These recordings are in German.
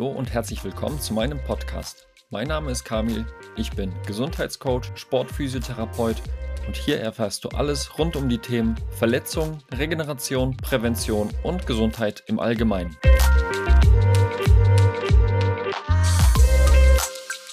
Hallo und herzlich willkommen zu meinem Podcast. Mein Name ist Kamil, ich bin Gesundheitscoach, Sportphysiotherapeut und hier erfährst du alles rund um die Themen Verletzung, Regeneration, Prävention und Gesundheit im Allgemeinen.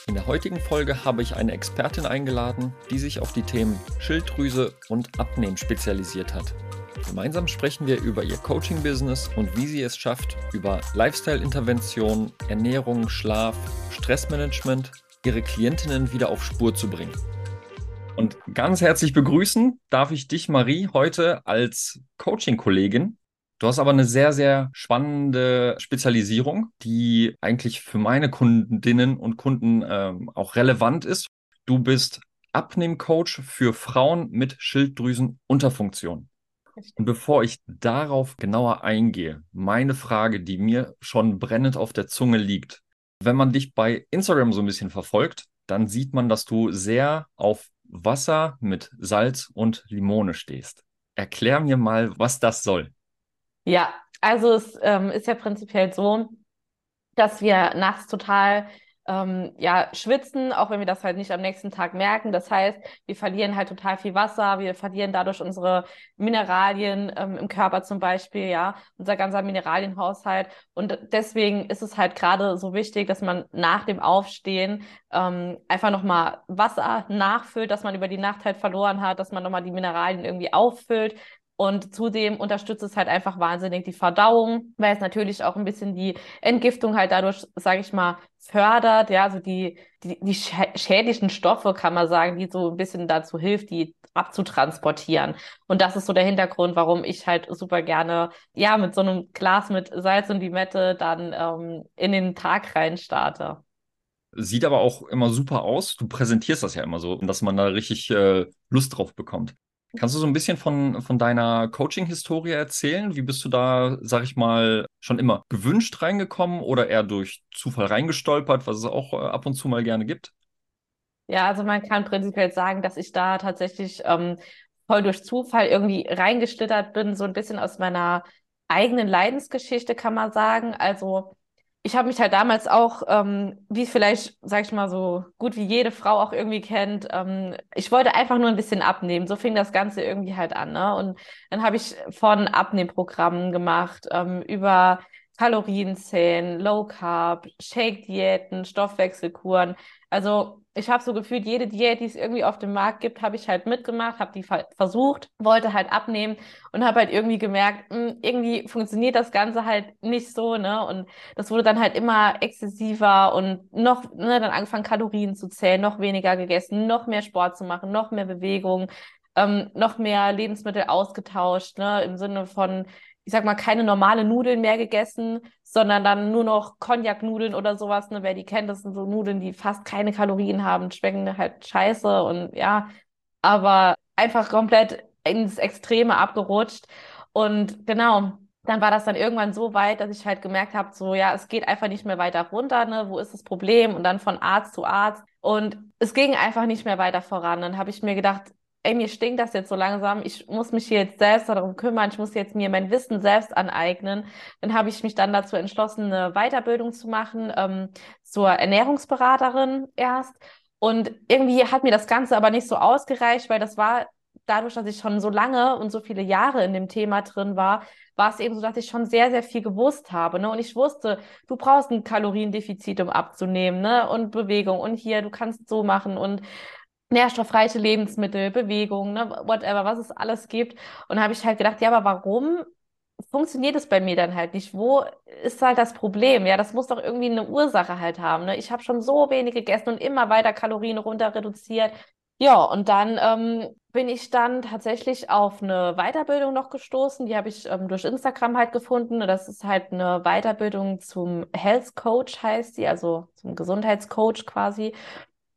In der heutigen Folge habe ich eine Expertin eingeladen, die sich auf die Themen Schilddrüse und Abnehmen spezialisiert hat. Gemeinsam sprechen wir über ihr Coaching-Business und wie sie es schafft, über Lifestyle-Intervention, Ernährung, Schlaf, Stressmanagement ihre Klientinnen wieder auf Spur zu bringen. Und ganz herzlich begrüßen darf ich dich, Marie, heute als Coaching-Kollegin. Du hast aber eine sehr, sehr spannende Spezialisierung, die eigentlich für meine Kundinnen und Kunden ähm, auch relevant ist. Du bist Abnehmcoach für Frauen mit Schilddrüsenunterfunktion. Und bevor ich darauf genauer eingehe, meine Frage, die mir schon brennend auf der Zunge liegt. Wenn man dich bei Instagram so ein bisschen verfolgt, dann sieht man, dass du sehr auf Wasser mit Salz und Limone stehst. Erklär mir mal, was das soll. Ja, also es ähm, ist ja prinzipiell so, dass wir nachts total ähm, ja, schwitzen, auch wenn wir das halt nicht am nächsten Tag merken. Das heißt, wir verlieren halt total viel Wasser, wir verlieren dadurch unsere Mineralien ähm, im Körper zum Beispiel, ja, unser ganzer Mineralienhaushalt. Und deswegen ist es halt gerade so wichtig, dass man nach dem Aufstehen ähm, einfach nochmal Wasser nachfüllt, dass man über die Nacht halt verloren hat, dass man nochmal die Mineralien irgendwie auffüllt, und zudem unterstützt es halt einfach wahnsinnig die Verdauung, weil es natürlich auch ein bisschen die Entgiftung halt dadurch, sage ich mal, fördert. Ja, also die, die, die schädlichen Stoffe, kann man sagen, die so ein bisschen dazu hilft, die abzutransportieren. Und das ist so der Hintergrund, warum ich halt super gerne, ja, mit so einem Glas mit Salz und Limette dann ähm, in den Tag rein starte. Sieht aber auch immer super aus. Du präsentierst das ja immer so, dass man da richtig äh, Lust drauf bekommt. Kannst du so ein bisschen von, von deiner Coaching-Historie erzählen? Wie bist du da, sag ich mal, schon immer gewünscht reingekommen oder eher durch Zufall reingestolpert, was es auch äh, ab und zu mal gerne gibt? Ja, also man kann prinzipiell sagen, dass ich da tatsächlich ähm, voll durch Zufall irgendwie reingeschlittert bin, so ein bisschen aus meiner eigenen Leidensgeschichte, kann man sagen. Also ich habe mich halt damals auch, ähm, wie vielleicht, sag ich mal, so gut wie jede Frau auch irgendwie kennt, ähm, ich wollte einfach nur ein bisschen abnehmen. So fing das Ganze irgendwie halt an. Ne? Und dann habe ich von Abnehmprogrammen gemacht, ähm, über Kalorienzählen, Low Carb, Shake-Diäten, Stoffwechselkuren. Also ich habe so gefühlt, jede Diät, die es irgendwie auf dem Markt gibt, habe ich halt mitgemacht, habe die versucht, wollte halt abnehmen und habe halt irgendwie gemerkt, hm, irgendwie funktioniert das Ganze halt nicht so, ne? Und das wurde dann halt immer exzessiver und noch, ne, dann angefangen Kalorien zu zählen, noch weniger gegessen, noch mehr Sport zu machen, noch mehr Bewegung, ähm, noch mehr Lebensmittel ausgetauscht, ne? Im Sinne von ich sag mal, keine normale Nudeln mehr gegessen, sondern dann nur noch Cognac-Nudeln oder sowas. Ne? Wer die kennt, das sind so Nudeln, die fast keine Kalorien haben, schmecken halt scheiße und ja, aber einfach komplett ins Extreme abgerutscht. Und genau, dann war das dann irgendwann so weit, dass ich halt gemerkt habe, so ja, es geht einfach nicht mehr weiter runter, ne? Wo ist das Problem? Und dann von Arzt zu Arzt. Und es ging einfach nicht mehr weiter voran. Dann habe ich mir gedacht, ey, mir stinkt das jetzt so langsam, ich muss mich hier jetzt selbst darum kümmern, ich muss jetzt mir mein Wissen selbst aneignen. Dann habe ich mich dann dazu entschlossen, eine Weiterbildung zu machen ähm, zur Ernährungsberaterin erst. Und irgendwie hat mir das Ganze aber nicht so ausgereicht, weil das war dadurch, dass ich schon so lange und so viele Jahre in dem Thema drin war, war es eben so, dass ich schon sehr, sehr viel gewusst habe. Ne? Und ich wusste, du brauchst ein Kaloriendefizit, um abzunehmen, ne? Und Bewegung und hier, du kannst so machen und nährstoffreiche Lebensmittel, Bewegung, ne, whatever, was es alles gibt. Und habe ich halt gedacht, ja, aber warum funktioniert es bei mir dann halt nicht? Wo ist halt das Problem? Ja, das muss doch irgendwie eine Ursache halt haben. Ne? Ich habe schon so wenig gegessen und immer weiter Kalorien runter reduziert. Ja, und dann ähm, bin ich dann tatsächlich auf eine Weiterbildung noch gestoßen. Die habe ich ähm, durch Instagram halt gefunden. Das ist halt eine Weiterbildung zum Health Coach, heißt sie, also zum Gesundheitscoach quasi.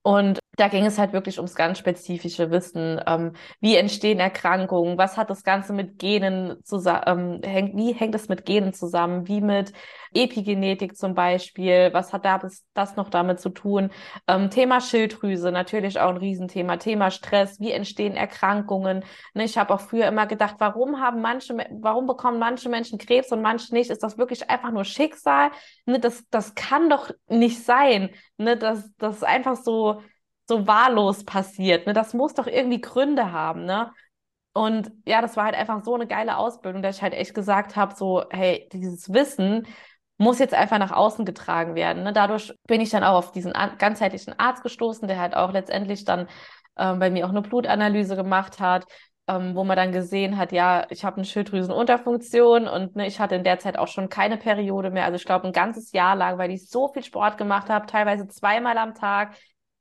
Und da ging es halt wirklich ums ganz spezifische Wissen. Ähm, wie entstehen Erkrankungen? Was hat das Ganze mit Genen zusammen? Ähm, wie hängt es mit Genen zusammen? Wie mit Epigenetik zum Beispiel? Was hat da das, das noch damit zu tun? Ähm, Thema Schilddrüse, natürlich auch ein Riesenthema. Thema Stress. Wie entstehen Erkrankungen? Ne, ich habe auch früher immer gedacht, warum haben manche, warum bekommen manche Menschen Krebs und manche nicht? Ist das wirklich einfach nur Schicksal? Ne, das, das kann doch nicht sein. Ne, das, das ist einfach so, so wahllos passiert. Ne? Das muss doch irgendwie Gründe haben, ne? Und ja, das war halt einfach so eine geile Ausbildung, dass ich halt echt gesagt habe, so, hey, dieses Wissen muss jetzt einfach nach außen getragen werden. Ne? Dadurch bin ich dann auch auf diesen ganzheitlichen Arzt gestoßen, der halt auch letztendlich dann ähm, bei mir auch eine Blutanalyse gemacht hat, ähm, wo man dann gesehen hat, ja, ich habe eine Schilddrüsenunterfunktion und ne, ich hatte in der Zeit auch schon keine Periode mehr. Also ich glaube ein ganzes Jahr lang, weil ich so viel Sport gemacht habe, teilweise zweimal am Tag,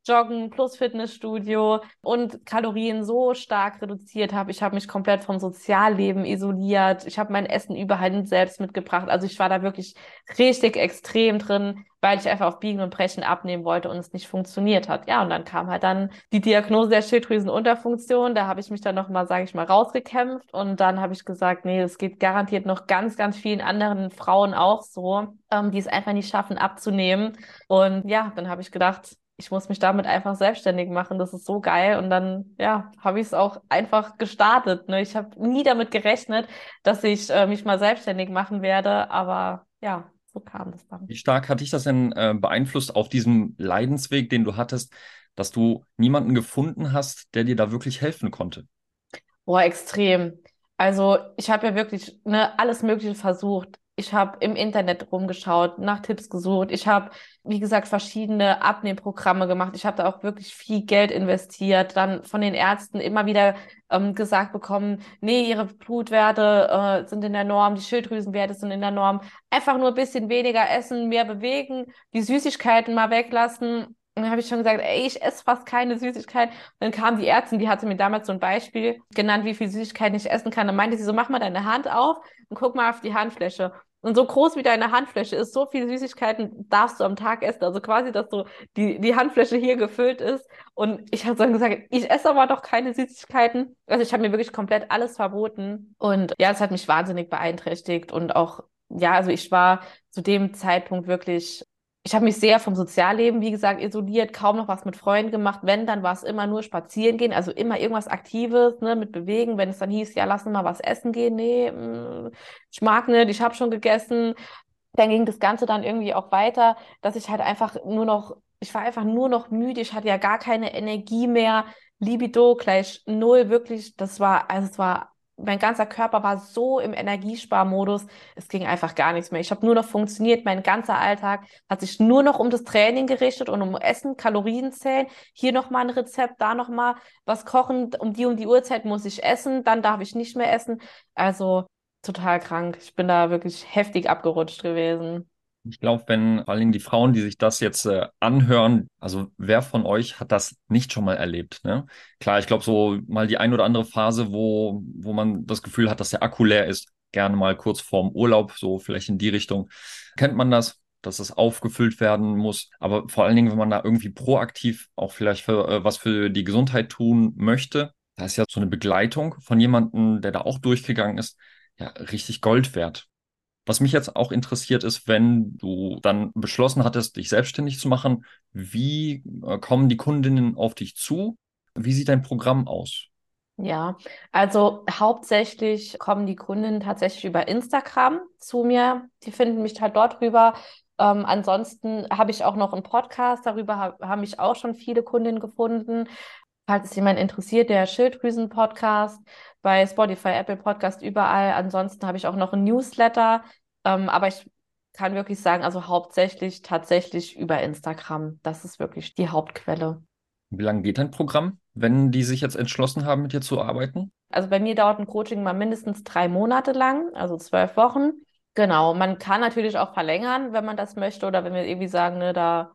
Joggen plus Fitnessstudio und Kalorien so stark reduziert habe. Ich habe mich komplett vom Sozialleben isoliert. Ich habe mein Essen überall selbst mitgebracht. Also ich war da wirklich richtig extrem drin, weil ich einfach auf Biegen und Brechen abnehmen wollte und es nicht funktioniert hat. Ja, und dann kam halt dann die Diagnose der Schilddrüsenunterfunktion. Da habe ich mich dann nochmal, sage ich mal, rausgekämpft und dann habe ich gesagt, nee, das geht garantiert noch ganz, ganz vielen anderen Frauen auch so, ähm, die es einfach nicht schaffen abzunehmen. Und ja, dann habe ich gedacht, ich muss mich damit einfach selbstständig machen. Das ist so geil. Und dann, ja, habe ich es auch einfach gestartet. Ne? Ich habe nie damit gerechnet, dass ich äh, mich mal selbstständig machen werde. Aber ja, so kam das dann. Wie stark hat dich das denn äh, beeinflusst auf diesem Leidensweg, den du hattest, dass du niemanden gefunden hast, der dir da wirklich helfen konnte? Boah, extrem. Also ich habe ja wirklich ne, alles Mögliche versucht. Ich habe im Internet rumgeschaut, nach Tipps gesucht. Ich habe, wie gesagt, verschiedene Abnehmprogramme gemacht. Ich habe da auch wirklich viel Geld investiert. Dann von den Ärzten immer wieder ähm, gesagt bekommen, nee, ihre Blutwerte äh, sind in der Norm, die Schilddrüsenwerte sind in der Norm. Einfach nur ein bisschen weniger essen, mehr bewegen, die Süßigkeiten mal weglassen. Und dann habe ich schon gesagt, ey, ich esse fast keine Süßigkeiten. Und dann kam die Ärztin, die hatte mir damals so ein Beispiel genannt, wie viel Süßigkeiten ich essen kann. Dann meinte sie so, mach mal deine Hand auf und guck mal auf die Handfläche. Und so groß wie deine Handfläche ist, so viel Süßigkeiten darfst du am Tag essen. Also quasi, dass so die, die Handfläche hier gefüllt ist. Und ich habe dann gesagt, ich esse aber doch keine Süßigkeiten. Also ich habe mir wirklich komplett alles verboten. Und ja, es hat mich wahnsinnig beeinträchtigt. Und auch, ja, also ich war zu dem Zeitpunkt wirklich ich habe mich sehr vom Sozialleben, wie gesagt, isoliert, kaum noch was mit Freunden gemacht. Wenn, dann war es immer nur spazieren gehen, also immer irgendwas Aktives, ne, mit Bewegen. Wenn es dann hieß, ja, lass mal was essen gehen, nee, mm, ich mag nicht, ich habe schon gegessen. Dann ging das Ganze dann irgendwie auch weiter, dass ich halt einfach nur noch, ich war einfach nur noch müde, ich hatte ja gar keine Energie mehr. Libido gleich null, wirklich, das war, also es war mein ganzer Körper war so im Energiesparmodus, es ging einfach gar nichts mehr. Ich habe nur noch funktioniert, mein ganzer Alltag hat sich nur noch um das Training gerichtet und um Essen, Kalorien zählen. Hier nochmal ein Rezept, da nochmal was kochen, um die um die Uhrzeit muss ich essen, dann darf ich nicht mehr essen. Also total krank. Ich bin da wirklich heftig abgerutscht gewesen. Ich glaube, wenn vor allen Dingen die Frauen, die sich das jetzt äh, anhören, also wer von euch hat das nicht schon mal erlebt? Ne? Klar, ich glaube, so mal die ein oder andere Phase, wo, wo man das Gefühl hat, dass der Akku leer ist, gerne mal kurz vorm Urlaub, so vielleicht in die Richtung, kennt man das, dass es aufgefüllt werden muss. Aber vor allen Dingen, wenn man da irgendwie proaktiv auch vielleicht für, äh, was für die Gesundheit tun möchte, da ist ja so eine Begleitung von jemandem, der da auch durchgegangen ist, ja, richtig Gold wert. Was mich jetzt auch interessiert ist, wenn du dann beschlossen hattest, dich selbstständig zu machen, wie äh, kommen die Kundinnen auf dich zu? Wie sieht dein Programm aus? Ja, also hauptsächlich kommen die Kundinnen tatsächlich über Instagram zu mir. Die finden mich halt dort rüber. Ähm, ansonsten habe ich auch noch einen Podcast, darüber ha haben mich auch schon viele Kundinnen gefunden. Falls es jemand interessiert, der Schilddrüsen-Podcast bei Spotify, Apple Podcast, überall. Ansonsten habe ich auch noch einen Newsletter, ähm, aber ich kann wirklich sagen, also hauptsächlich tatsächlich über Instagram. Das ist wirklich die Hauptquelle. Wie lange geht dein Programm, wenn die sich jetzt entschlossen haben, mit dir zu arbeiten? Also bei mir dauert ein Coaching mal mindestens drei Monate lang, also zwölf Wochen. Genau, man kann natürlich auch verlängern, wenn man das möchte oder wenn wir irgendwie sagen, ne, da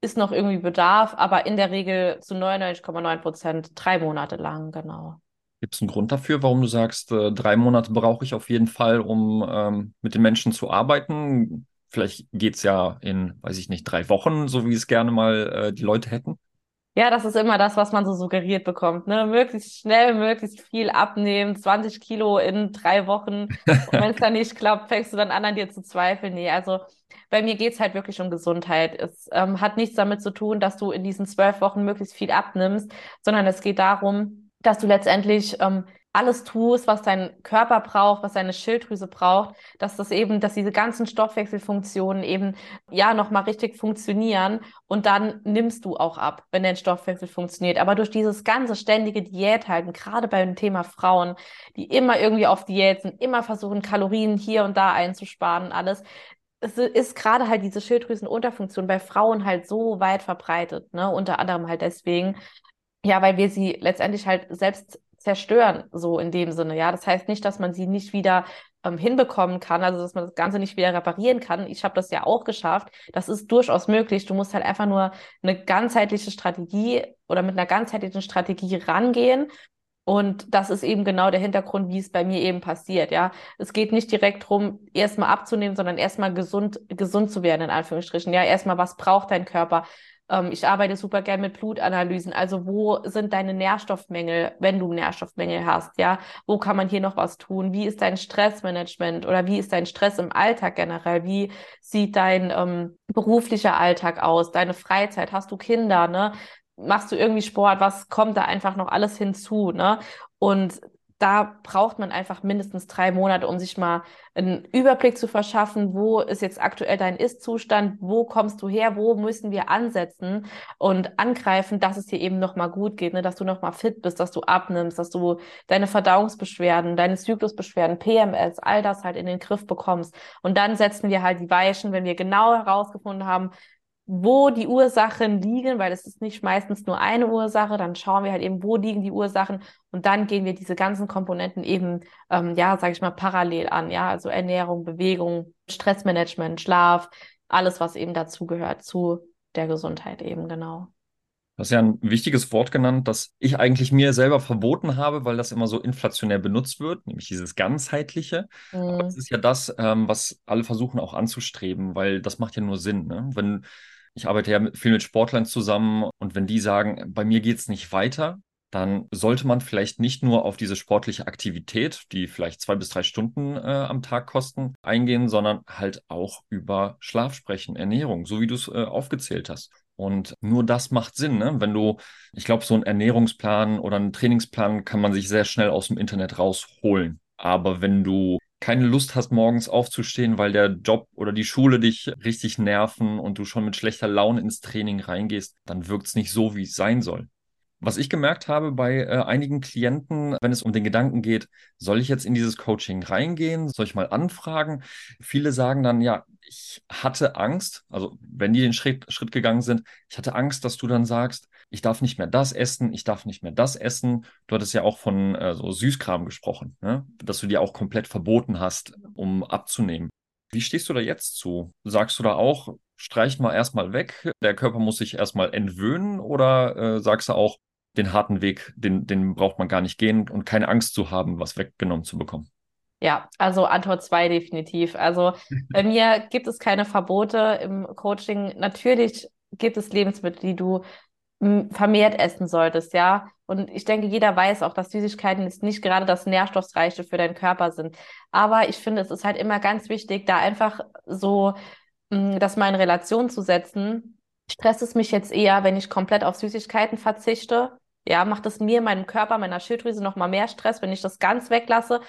ist noch irgendwie Bedarf, aber in der Regel zu 99,9 Prozent drei Monate lang, genau. Gibt es einen Grund dafür, warum du sagst, äh, drei Monate brauche ich auf jeden Fall, um ähm, mit den Menschen zu arbeiten? Vielleicht geht es ja in, weiß ich nicht, drei Wochen, so wie es gerne mal äh, die Leute hätten. Ja, das ist immer das, was man so suggeriert bekommt. Ne? Möglichst schnell, möglichst viel abnehmen, 20 Kilo in drei Wochen. Und wenn es dann nicht klappt, fängst du dann an, an dir zu zweifeln. Nee, also bei mir geht's halt wirklich um Gesundheit. Es ähm, hat nichts damit zu tun, dass du in diesen zwölf Wochen möglichst viel abnimmst, sondern es geht darum, dass du letztendlich ähm, alles tust, was dein Körper braucht, was deine Schilddrüse braucht, dass das eben, dass diese ganzen Stoffwechselfunktionen eben ja nochmal richtig funktionieren und dann nimmst du auch ab, wenn dein Stoffwechsel funktioniert. Aber durch dieses ganze ständige Diät halten, gerade beim Thema Frauen, die immer irgendwie auf Diät sind, immer versuchen, Kalorien hier und da einzusparen, alles, es ist gerade halt diese Schilddrüsenunterfunktion bei Frauen halt so weit verbreitet, ne? Unter anderem halt deswegen, ja, weil wir sie letztendlich halt selbst zerstören, so in dem Sinne. Ja, das heißt nicht, dass man sie nicht wieder ähm, hinbekommen kann, also dass man das Ganze nicht wieder reparieren kann. Ich habe das ja auch geschafft. Das ist durchaus möglich. Du musst halt einfach nur eine ganzheitliche Strategie oder mit einer ganzheitlichen Strategie rangehen. Und das ist eben genau der Hintergrund, wie es bei mir eben passiert. Ja, es geht nicht direkt darum, erstmal abzunehmen, sondern erstmal gesund, gesund zu werden, in Anführungsstrichen. Ja, erstmal, was braucht dein Körper? Ähm, ich arbeite super gern mit Blutanalysen. Also wo sind deine Nährstoffmängel, wenn du Nährstoffmängel hast? Ja, wo kann man hier noch was tun? Wie ist dein Stressmanagement oder wie ist dein Stress im Alltag generell? Wie sieht dein ähm, beruflicher Alltag aus? Deine Freizeit? Hast du Kinder? Ne? Machst du irgendwie Sport? Was kommt da einfach noch alles hinzu? Ne? Und da braucht man einfach mindestens drei Monate, um sich mal einen Überblick zu verschaffen, wo ist jetzt aktuell dein Ist-Zustand, wo kommst du her, wo müssen wir ansetzen und angreifen, dass es dir eben nochmal gut geht, ne? dass du nochmal fit bist, dass du abnimmst, dass du deine Verdauungsbeschwerden, deine Zyklusbeschwerden, PMS, all das halt in den Griff bekommst. Und dann setzen wir halt die Weichen, wenn wir genau herausgefunden haben, wo die Ursachen liegen, weil es ist nicht meistens nur eine Ursache, dann schauen wir halt eben, wo liegen die Ursachen und dann gehen wir diese ganzen Komponenten eben, ähm, ja, sage ich mal, parallel an, ja, also Ernährung, Bewegung, Stressmanagement, Schlaf, alles, was eben dazugehört zu der Gesundheit eben, genau. Du hast ja ein wichtiges Wort genannt, das ich eigentlich mir selber verboten habe, weil das immer so inflationär benutzt wird, nämlich dieses ganzheitliche. Mhm. Aber das ist ja das, ähm, was alle versuchen auch anzustreben, weil das macht ja nur Sinn. Ne? Wenn ich arbeite ja viel mit Sportlern zusammen und wenn die sagen, bei mir geht es nicht weiter, dann sollte man vielleicht nicht nur auf diese sportliche Aktivität, die vielleicht zwei bis drei Stunden äh, am Tag kosten, eingehen, sondern halt auch über Schlaf sprechen, Ernährung, so wie du es äh, aufgezählt hast. Und nur das macht Sinn, ne? Wenn du, ich glaube, so einen Ernährungsplan oder einen Trainingsplan kann man sich sehr schnell aus dem Internet rausholen. Aber wenn du keine Lust hast, morgens aufzustehen, weil der Job oder die Schule dich richtig nerven und du schon mit schlechter Laune ins Training reingehst, dann wirkt es nicht so, wie es sein soll. Was ich gemerkt habe bei äh, einigen Klienten, wenn es um den Gedanken geht, soll ich jetzt in dieses Coaching reingehen? Soll ich mal anfragen? Viele sagen dann, ja, ich hatte Angst, also wenn die den Schritt, Schritt gegangen sind, ich hatte Angst, dass du dann sagst, ich darf nicht mehr das essen, ich darf nicht mehr das essen. Du hattest ja auch von äh, so Süßkram gesprochen, ne? dass du dir auch komplett verboten hast, um abzunehmen. Wie stehst du da jetzt zu? Sagst du da auch, streich mal erstmal weg, der Körper muss sich erstmal entwöhnen oder äh, sagst du auch, den harten Weg, den, den braucht man gar nicht gehen und keine Angst zu haben, was weggenommen zu bekommen? Ja, also Antwort zwei definitiv. Also bei mir gibt es keine Verbote im Coaching. Natürlich gibt es Lebensmittel, die du vermehrt essen solltest, ja. Und ich denke, jeder weiß auch, dass Süßigkeiten jetzt nicht gerade das Nährstoffreiche für deinen Körper sind. Aber ich finde, es ist halt immer ganz wichtig, da einfach so das mal in Relation zu setzen. Stresst es mich jetzt eher, wenn ich komplett auf Süßigkeiten verzichte? Ja, macht es mir, meinem Körper, meiner Schilddrüse noch mal mehr Stress, wenn ich das ganz weglasse?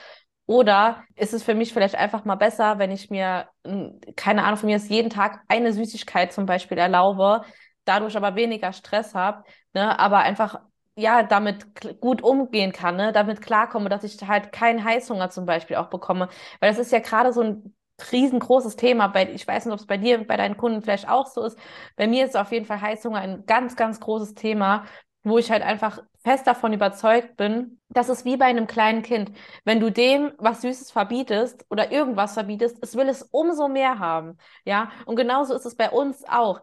Oder ist es für mich vielleicht einfach mal besser, wenn ich mir, keine Ahnung, von mir ist jeden Tag eine Süßigkeit zum Beispiel erlaube, dadurch aber weniger Stress habe, ne, aber einfach ja damit gut umgehen kann, ne, damit klarkomme, dass ich halt keinen Heißhunger zum Beispiel auch bekomme, weil das ist ja gerade so ein riesengroßes Thema. Bei, ich weiß nicht, ob es bei dir, bei deinen Kunden vielleicht auch so ist. Bei mir ist auf jeden Fall Heißhunger ein ganz, ganz großes Thema, wo ich halt einfach fest davon überzeugt bin, dass es wie bei einem kleinen Kind. Wenn du dem was Süßes verbietest oder irgendwas verbietest, es will es umso mehr haben. Ja, und genauso ist es bei uns auch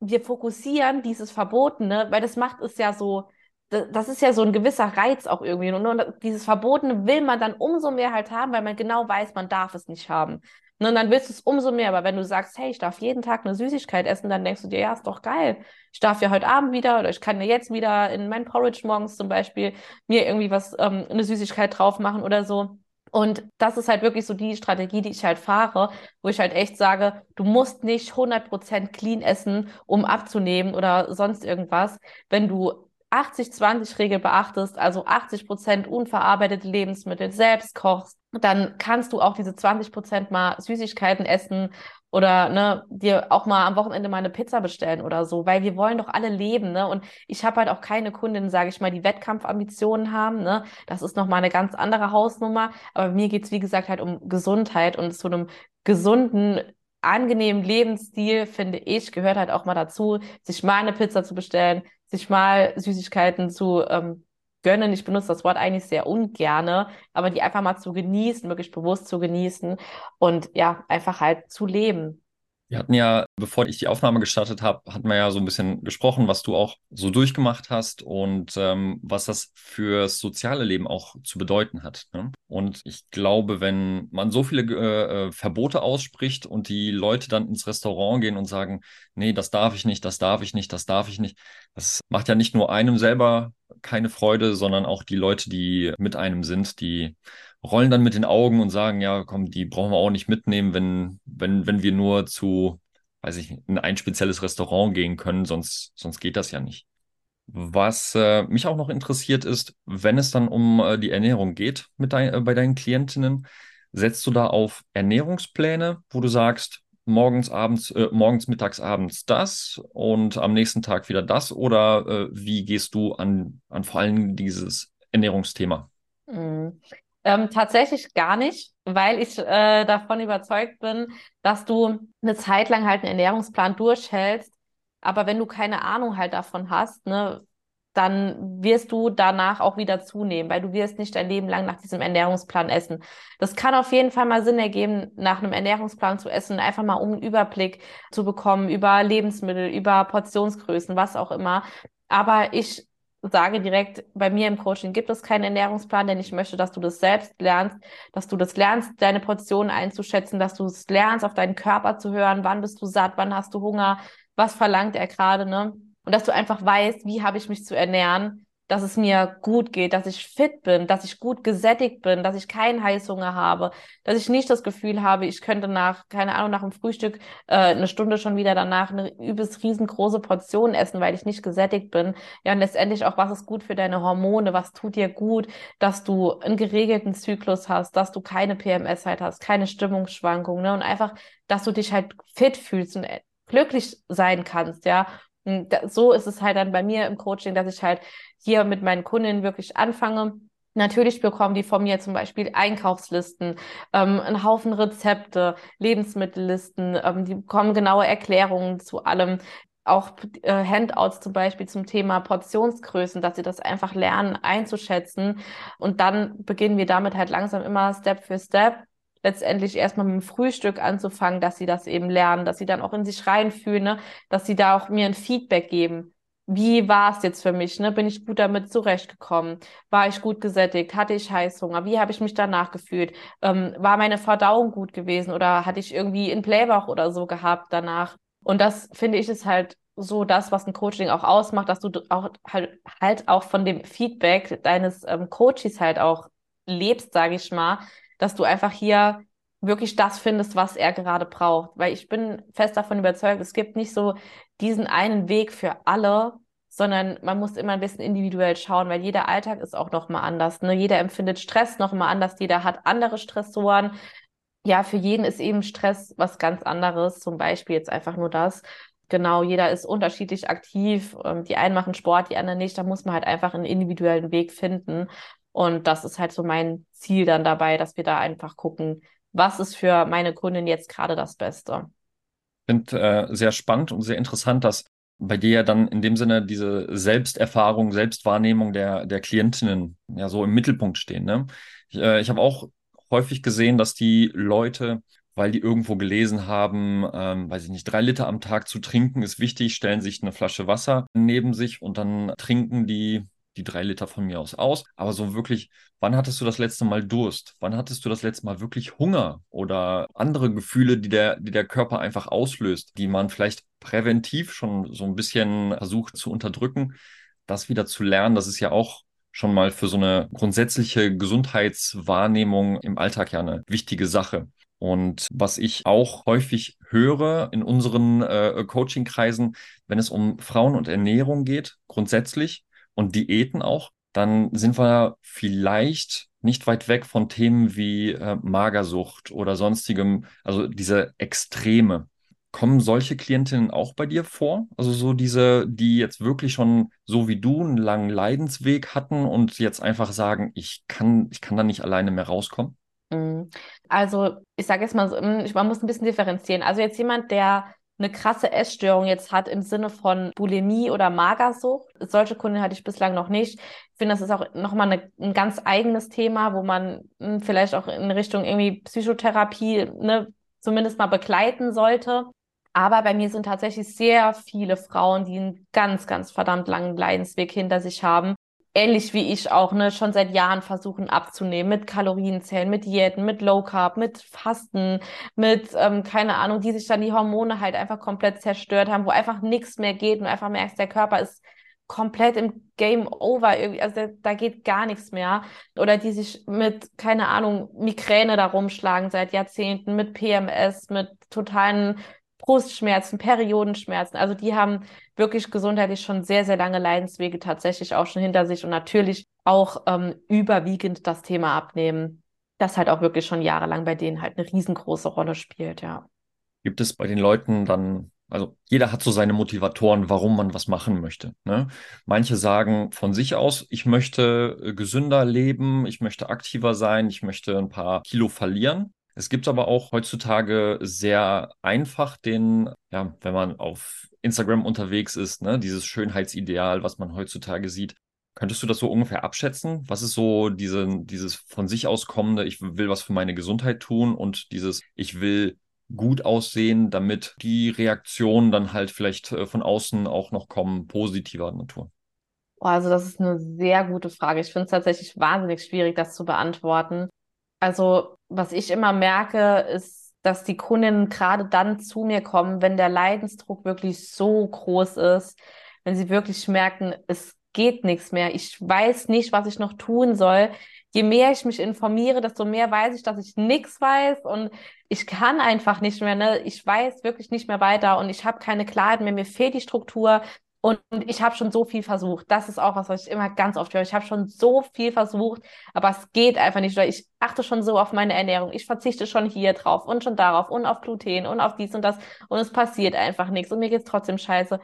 wir fokussieren dieses Verbotene, weil das macht es ja so, das ist ja so ein gewisser Reiz auch irgendwie. Und dieses Verbotene will man dann umso mehr halt haben, weil man genau weiß, man darf es nicht haben. Ne, und dann willst du es umso mehr. Aber wenn du sagst, hey, ich darf jeden Tag eine Süßigkeit essen, dann denkst du dir, ja, ist doch geil. Ich darf ja heute Abend wieder oder ich kann ja jetzt wieder in mein Porridge morgens zum Beispiel mir irgendwie was, ähm, eine Süßigkeit drauf machen oder so. Und das ist halt wirklich so die Strategie, die ich halt fahre, wo ich halt echt sage, du musst nicht 100% clean essen, um abzunehmen oder sonst irgendwas. Wenn du 80-20-Regel beachtest, also 80 Prozent unverarbeitete Lebensmittel selbst kochst, dann kannst du auch diese 20 Prozent mal Süßigkeiten essen oder ne, dir auch mal am Wochenende mal eine Pizza bestellen oder so, weil wir wollen doch alle leben, ne? Und ich habe halt auch keine Kundinnen, sage ich mal, die Wettkampfambitionen haben, ne? Das ist nochmal eine ganz andere Hausnummer. Aber mir geht's wie gesagt, halt um Gesundheit und zu einem gesunden angenehmen Lebensstil, finde ich, gehört halt auch mal dazu, sich mal eine Pizza zu bestellen, sich mal Süßigkeiten zu ähm, gönnen. Ich benutze das Wort eigentlich sehr ungerne, aber die einfach mal zu genießen, wirklich bewusst zu genießen und ja, einfach halt zu leben. Wir hatten ja, bevor ich die Aufnahme gestartet habe, hatten wir ja so ein bisschen gesprochen, was du auch so durchgemacht hast und ähm, was das fürs soziale Leben auch zu bedeuten hat. Ne? Und ich glaube, wenn man so viele äh, äh, Verbote ausspricht und die Leute dann ins Restaurant gehen und sagen, nee, das darf ich nicht, das darf ich nicht, das darf ich nicht, das macht ja nicht nur einem selber keine Freude, sondern auch die Leute, die mit einem sind, die rollen dann mit den Augen und sagen, ja, komm, die brauchen wir auch nicht mitnehmen, wenn, wenn, wenn wir nur zu, weiß ich, in ein spezielles Restaurant gehen können, sonst, sonst geht das ja nicht. Was äh, mich auch noch interessiert ist, wenn es dann um äh, die Ernährung geht mit dein, äh, bei deinen Klientinnen, setzt du da auf Ernährungspläne, wo du sagst, morgens, abends, äh, morgens, mittags, abends das und am nächsten Tag wieder das? Oder äh, wie gehst du an, an vor allem dieses Ernährungsthema? Mhm. Ähm, tatsächlich gar nicht, weil ich äh, davon überzeugt bin, dass du eine Zeit lang halt einen Ernährungsplan durchhältst, aber wenn du keine Ahnung halt davon hast, ne, dann wirst du danach auch wieder zunehmen, weil du wirst nicht dein Leben lang nach diesem Ernährungsplan essen. Das kann auf jeden Fall mal Sinn ergeben, nach einem Ernährungsplan zu essen, einfach mal um einen Überblick zu bekommen über Lebensmittel, über Portionsgrößen, was auch immer. Aber ich sage direkt, bei mir im Coaching gibt es keinen Ernährungsplan, denn ich möchte, dass du das selbst lernst, dass du das lernst, deine Portionen einzuschätzen, dass du es lernst, auf deinen Körper zu hören, wann bist du satt, wann hast du Hunger, was verlangt er gerade, ne? Und dass du einfach weißt, wie habe ich mich zu ernähren, dass es mir gut geht, dass ich fit bin, dass ich gut gesättigt bin, dass ich keinen Heißhunger habe, dass ich nicht das Gefühl habe, ich könnte nach, keine Ahnung, nach dem Frühstück äh, eine Stunde schon wieder danach eine übelst riesengroße Portion essen, weil ich nicht gesättigt bin. Ja, und letztendlich auch, was ist gut für deine Hormone, was tut dir gut, dass du einen geregelten Zyklus hast, dass du keine PMS halt hast, keine Stimmungsschwankungen, ne? Und einfach, dass du dich halt fit fühlst und äh, glücklich sein kannst, ja. Und so ist es halt dann bei mir im Coaching, dass ich halt hier mit meinen Kundinnen wirklich anfange. Natürlich bekommen die von mir zum Beispiel Einkaufslisten, ähm, einen Haufen Rezepte, Lebensmittellisten, ähm, die bekommen genaue Erklärungen zu allem. Auch äh, Handouts zum Beispiel zum Thema Portionsgrößen, dass sie das einfach lernen einzuschätzen. Und dann beginnen wir damit halt langsam immer Step für Step letztendlich erstmal mit dem Frühstück anzufangen, dass sie das eben lernen, dass sie dann auch in sich reinfühlen, ne? dass sie da auch mir ein Feedback geben. Wie war es jetzt für mich? Ne? Bin ich gut damit zurechtgekommen? War ich gut gesättigt? Hatte ich Heißhunger? Wie habe ich mich danach gefühlt? Ähm, war meine Verdauung gut gewesen oder hatte ich irgendwie einen Playbauch oder so gehabt danach? Und das finde ich ist halt so das, was ein Coaching auch ausmacht, dass du auch halt, halt auch von dem Feedback deines ähm, Coaches halt auch lebst, sage ich mal, dass du einfach hier wirklich das findest, was er gerade braucht. Weil ich bin fest davon überzeugt, es gibt nicht so diesen einen Weg für alle, sondern man muss immer ein bisschen individuell schauen, weil jeder Alltag ist auch nochmal anders. Ne? Jeder empfindet Stress nochmal anders, jeder hat andere Stressoren. Ja, für jeden ist eben Stress was ganz anderes, zum Beispiel jetzt einfach nur das. Genau, jeder ist unterschiedlich aktiv. Ähm, die einen machen Sport, die anderen nicht. Da muss man halt einfach einen individuellen Weg finden. Und das ist halt so mein Ziel dann dabei, dass wir da einfach gucken, was ist für meine Kundin jetzt gerade das Beste. Ich finde äh, sehr spannend und sehr interessant, dass bei dir ja dann in dem Sinne diese Selbsterfahrung, Selbstwahrnehmung der, der Klientinnen ja so im Mittelpunkt stehen. Ne? Ich, äh, ich habe auch häufig gesehen, dass die Leute, weil die irgendwo gelesen haben, ähm, weiß ich nicht, drei Liter am Tag zu trinken ist wichtig, stellen sich eine Flasche Wasser neben sich und dann trinken die die drei Liter von mir aus aus. Aber so wirklich, wann hattest du das letzte Mal Durst? Wann hattest du das letzte Mal wirklich Hunger oder andere Gefühle, die der, die der Körper einfach auslöst, die man vielleicht präventiv schon so ein bisschen versucht zu unterdrücken? Das wieder zu lernen, das ist ja auch schon mal für so eine grundsätzliche Gesundheitswahrnehmung im Alltag ja eine wichtige Sache. Und was ich auch häufig höre in unseren äh, Coaching-Kreisen, wenn es um Frauen und Ernährung geht, grundsätzlich und Diäten auch, dann sind wir vielleicht nicht weit weg von Themen wie äh, Magersucht oder sonstigem, also diese Extreme. Kommen solche Klientinnen auch bei dir vor? Also so diese, die jetzt wirklich schon so wie du einen langen Leidensweg hatten und jetzt einfach sagen, ich kann, ich kann da nicht alleine mehr rauskommen? Mhm. Also ich sage jetzt mal, so, hm, man muss ein bisschen differenzieren. Also jetzt jemand, der eine krasse Essstörung jetzt hat im Sinne von Bulimie oder Magersucht. Solche Kunden hatte ich bislang noch nicht. Ich finde, das ist auch nochmal eine, ein ganz eigenes Thema, wo man hm, vielleicht auch in Richtung irgendwie Psychotherapie ne, zumindest mal begleiten sollte. Aber bei mir sind tatsächlich sehr viele Frauen, die einen ganz, ganz verdammt langen Leidensweg hinter sich haben. Ähnlich wie ich auch, ne, schon seit Jahren versuchen abzunehmen mit Kalorienzählen, mit Diäten, mit Low Carb, mit Fasten, mit, ähm, keine Ahnung, die sich dann die Hormone halt einfach komplett zerstört haben, wo einfach nichts mehr geht und einfach merkst, der Körper ist komplett im Game Over irgendwie, also da geht gar nichts mehr. Oder die sich mit, keine Ahnung, Migräne da rumschlagen seit Jahrzehnten, mit PMS, mit totalen Brustschmerzen, Periodenschmerzen. Also die haben wirklich gesundheitlich schon sehr, sehr lange Leidenswege tatsächlich auch schon hinter sich und natürlich auch ähm, überwiegend das Thema Abnehmen, das halt auch wirklich schon jahrelang bei denen halt eine riesengroße Rolle spielt, ja. Gibt es bei den Leuten dann, also jeder hat so seine Motivatoren, warum man was machen möchte. Ne? Manche sagen von sich aus, ich möchte äh, gesünder leben, ich möchte aktiver sein, ich möchte ein paar Kilo verlieren. Es gibt aber auch heutzutage sehr einfach den, ja, wenn man auf Instagram unterwegs ist, ne, dieses Schönheitsideal, was man heutzutage sieht. Könntest du das so ungefähr abschätzen? Was ist so diese, dieses von sich aus kommende, ich will was für meine Gesundheit tun und dieses, ich will gut aussehen, damit die Reaktionen dann halt vielleicht äh, von außen auch noch kommen, positiver Natur? Also das ist eine sehr gute Frage. Ich finde es tatsächlich wahnsinnig schwierig, das zu beantworten. Also, was ich immer merke, ist, dass die Kundinnen gerade dann zu mir kommen, wenn der Leidensdruck wirklich so groß ist, wenn sie wirklich merken, es geht nichts mehr, ich weiß nicht, was ich noch tun soll. Je mehr ich mich informiere, desto mehr weiß ich, dass ich nichts weiß und ich kann einfach nicht mehr. Ne? Ich weiß wirklich nicht mehr weiter und ich habe keine Klarheit mehr. Mir fehlt die Struktur, und ich habe schon so viel versucht. Das ist auch was, was ich immer ganz oft höre. Ich habe schon so viel versucht, aber es geht einfach nicht. Weil ich achte schon so auf meine Ernährung. Ich verzichte schon hier drauf und schon darauf und auf Gluten und auf dies und das. Und es passiert einfach nichts. Und mir geht es trotzdem scheiße.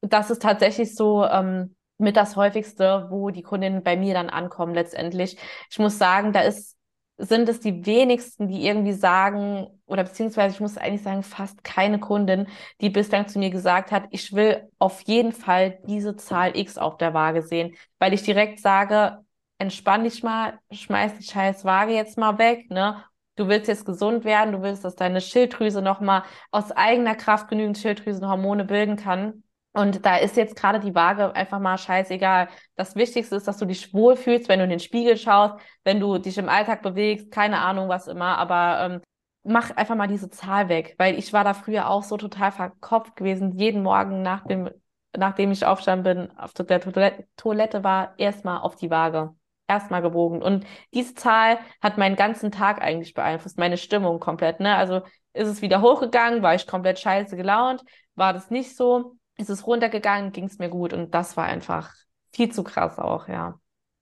Das ist tatsächlich so ähm, mit das häufigste, wo die Kundinnen bei mir dann ankommen letztendlich. Ich muss sagen, da ist sind es die wenigsten, die irgendwie sagen, oder beziehungsweise ich muss eigentlich sagen, fast keine Kundin, die bislang zu mir gesagt hat, ich will auf jeden Fall diese Zahl X auf der Waage sehen, weil ich direkt sage, entspann dich mal, schmeiß die scheiß Waage jetzt mal weg, ne? Du willst jetzt gesund werden, du willst, dass deine Schilddrüse nochmal aus eigener Kraft genügend Schilddrüsenhormone bilden kann. Und da ist jetzt gerade die Waage einfach mal scheißegal. Das Wichtigste ist, dass du dich wohlfühlst, wenn du in den Spiegel schaust, wenn du dich im Alltag bewegst, keine Ahnung was immer, aber ähm, mach einfach mal diese Zahl weg, weil ich war da früher auch so total verkopft gewesen. Jeden Morgen nach dem, nachdem ich aufstanden bin, auf der Toilette, Toilette war, erstmal auf die Waage. Erstmal gewogen. Und diese Zahl hat meinen ganzen Tag eigentlich beeinflusst, meine Stimmung komplett. Ne? Also ist es wieder hochgegangen, war ich komplett scheiße gelaunt, war das nicht so ist es runtergegangen, ging es mir gut und das war einfach viel zu krass auch, ja.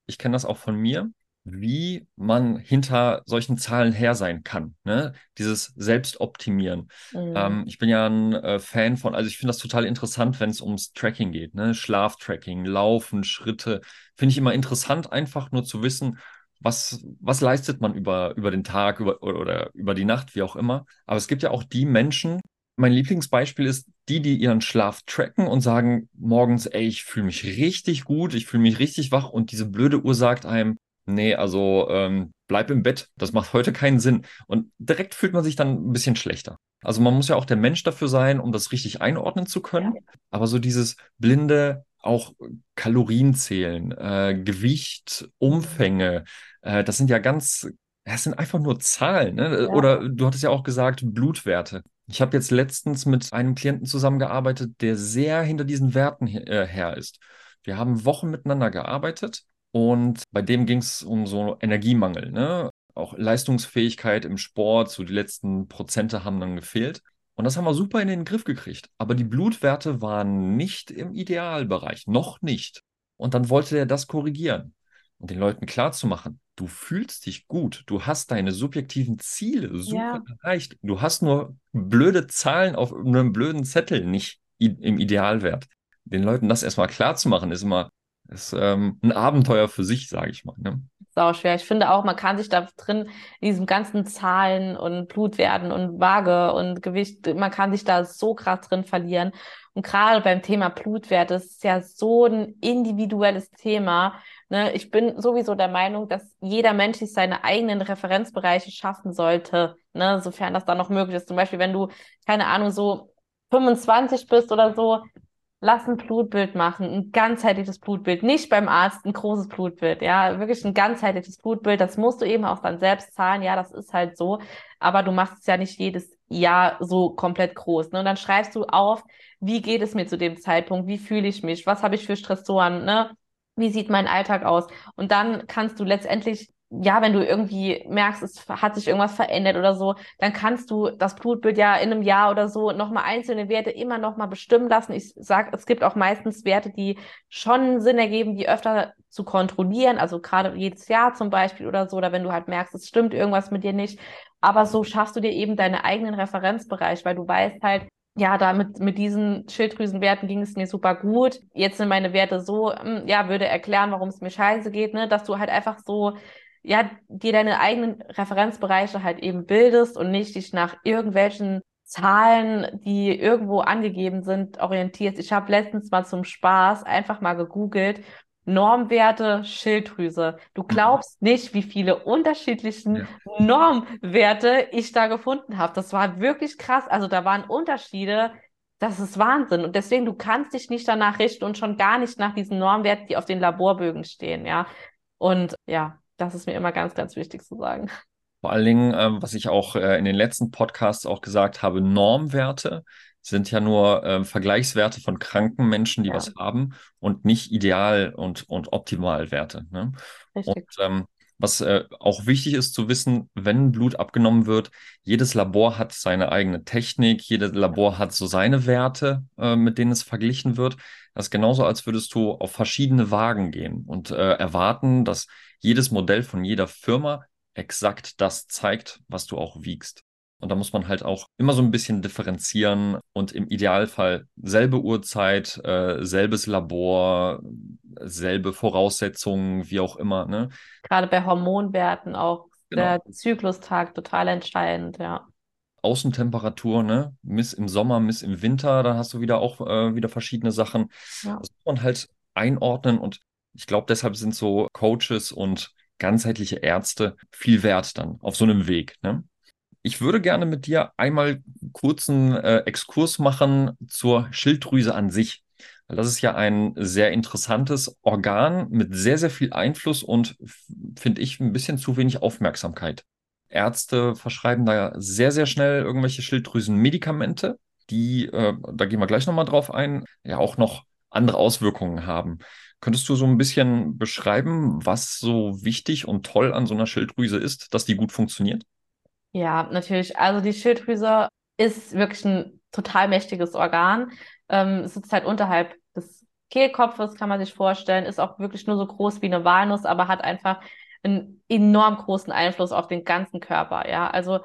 Ich kenne das auch von mir, wie man hinter solchen Zahlen her sein kann. Ne? Dieses Selbstoptimieren. Mhm. Ähm, ich bin ja ein äh, Fan von, also ich finde das total interessant, wenn es ums Tracking geht. Ne? Schlaftracking, Laufen, Schritte. Finde ich immer interessant, einfach nur zu wissen, was, was leistet man über, über den Tag über, oder über die Nacht, wie auch immer. Aber es gibt ja auch die Menschen, mein Lieblingsbeispiel ist die, die ihren Schlaf tracken und sagen morgens, ey, ich fühle mich richtig gut, ich fühle mich richtig wach und diese blöde Uhr sagt einem, nee, also ähm, bleib im Bett, das macht heute keinen Sinn. Und direkt fühlt man sich dann ein bisschen schlechter. Also man muss ja auch der Mensch dafür sein, um das richtig einordnen zu können. Aber so dieses blinde auch Kalorien zählen, äh, Gewicht, Umfänge. Äh, das sind ja ganz, das sind einfach nur Zahlen. Ne? Ja. Oder du hattest ja auch gesagt, Blutwerte. Ich habe jetzt letztens mit einem Klienten zusammengearbeitet, der sehr hinter diesen Werten her, äh, her ist. Wir haben Wochen miteinander gearbeitet und bei dem ging es um so Energiemangel. Ne? Auch Leistungsfähigkeit im Sport, so die letzten Prozente haben dann gefehlt. Und das haben wir super in den Griff gekriegt. Aber die Blutwerte waren nicht im Idealbereich, noch nicht. Und dann wollte er das korrigieren und den Leuten klarzumachen, du fühlst dich gut, du hast deine subjektiven Ziele super ja. erreicht. Du hast nur blöde Zahlen auf einem blöden Zettel nicht im Idealwert. Den Leuten das erstmal klarzumachen, ist immer ist, ähm, ein Abenteuer für sich, sage ich mal. Ne? sau schwer. Ich finde auch, man kann sich da drin, in diesem ganzen Zahlen und Blutwerten und Waage und Gewicht, man kann sich da so krass drin verlieren. Und gerade beim Thema Blutwert, das ist ja so ein individuelles Thema. Ne? Ich bin sowieso der Meinung, dass jeder Mensch sich seine eigenen Referenzbereiche schaffen sollte, ne? sofern das dann noch möglich ist. Zum Beispiel, wenn du, keine Ahnung, so 25 bist oder so, lass ein Blutbild machen, ein ganzheitliches Blutbild, nicht beim Arzt ein großes Blutbild, ja, wirklich ein ganzheitliches Blutbild, das musst du eben auch dann selbst zahlen, ja, das ist halt so, aber du machst es ja nicht jedes Jahr so komplett groß, ne? Und dann schreibst du auf, wie geht es mir zu dem Zeitpunkt, wie fühle ich mich, was habe ich für Stressoren, ne? Wie sieht mein Alltag aus? Und dann kannst du letztendlich ja, wenn du irgendwie merkst, es hat sich irgendwas verändert oder so, dann kannst du das Blutbild ja in einem Jahr oder so nochmal einzelne Werte immer nochmal bestimmen lassen. Ich sag, es gibt auch meistens Werte, die schon Sinn ergeben, die öfter zu kontrollieren, also gerade jedes Jahr zum Beispiel oder so, oder wenn du halt merkst, es stimmt irgendwas mit dir nicht. Aber so schaffst du dir eben deinen eigenen Referenzbereich, weil du weißt halt, ja, da mit, mit diesen Schilddrüsenwerten ging es mir super gut. Jetzt sind meine Werte so, hm, ja, würde erklären, warum es mir scheiße geht, ne, dass du halt einfach so ja, dir deine eigenen Referenzbereiche halt eben bildest und nicht dich nach irgendwelchen Zahlen, die irgendwo angegeben sind, orientierst. Ich habe letztens mal zum Spaß einfach mal gegoogelt, Normwerte Schilddrüse. Du mhm. glaubst nicht, wie viele unterschiedlichen ja. Normwerte ich da gefunden habe. Das war wirklich krass. Also da waren Unterschiede. Das ist Wahnsinn. Und deswegen, du kannst dich nicht danach richten und schon gar nicht nach diesen Normwerten, die auf den Laborbögen stehen, ja. Und ja, das ist mir immer ganz, ganz wichtig zu sagen. Vor allen Dingen, äh, was ich auch äh, in den letzten Podcasts auch gesagt habe, Normwerte sind ja nur äh, Vergleichswerte von kranken Menschen, die ja. was haben und nicht Ideal- und, und Optimalwerte. Ne? Richtig. Und ähm, was äh, auch wichtig ist zu wissen, wenn Blut abgenommen wird, jedes Labor hat seine eigene Technik, jedes Labor hat so seine Werte, äh, mit denen es verglichen wird. Das ist genauso, als würdest du auf verschiedene Wagen gehen und äh, erwarten, dass jedes Modell von jeder Firma exakt das zeigt, was du auch wiegst. Und da muss man halt auch immer so ein bisschen differenzieren und im Idealfall selbe Uhrzeit, äh, selbes Labor, selbe Voraussetzungen, wie auch immer. Ne? Gerade bei Hormonwerten auch genau. der Zyklustag total entscheidend, ja. Außentemperatur, ne? Miss im Sommer, Miss im Winter, da hast du wieder auch äh, wieder verschiedene Sachen. Ja. Das muss man halt einordnen und ich glaube, deshalb sind so Coaches und ganzheitliche Ärzte viel wert dann auf so einem Weg. Ne? Ich würde gerne mit dir einmal kurzen äh, Exkurs machen zur Schilddrüse an sich. Das ist ja ein sehr interessantes Organ mit sehr, sehr viel Einfluss und finde ich ein bisschen zu wenig Aufmerksamkeit. Ärzte verschreiben da sehr, sehr schnell irgendwelche Schilddrüsenmedikamente, die, äh, da gehen wir gleich nochmal drauf ein, ja auch noch andere Auswirkungen haben. Könntest du so ein bisschen beschreiben, was so wichtig und toll an so einer Schilddrüse ist, dass die gut funktioniert? Ja, natürlich. Also die Schilddrüse ist wirklich ein total mächtiges Organ. Ähm, sitzt halt unterhalb des Kehlkopfes, kann man sich vorstellen, ist auch wirklich nur so groß wie eine Walnuss, aber hat einfach einen enorm großen Einfluss auf den ganzen Körper. Ja, also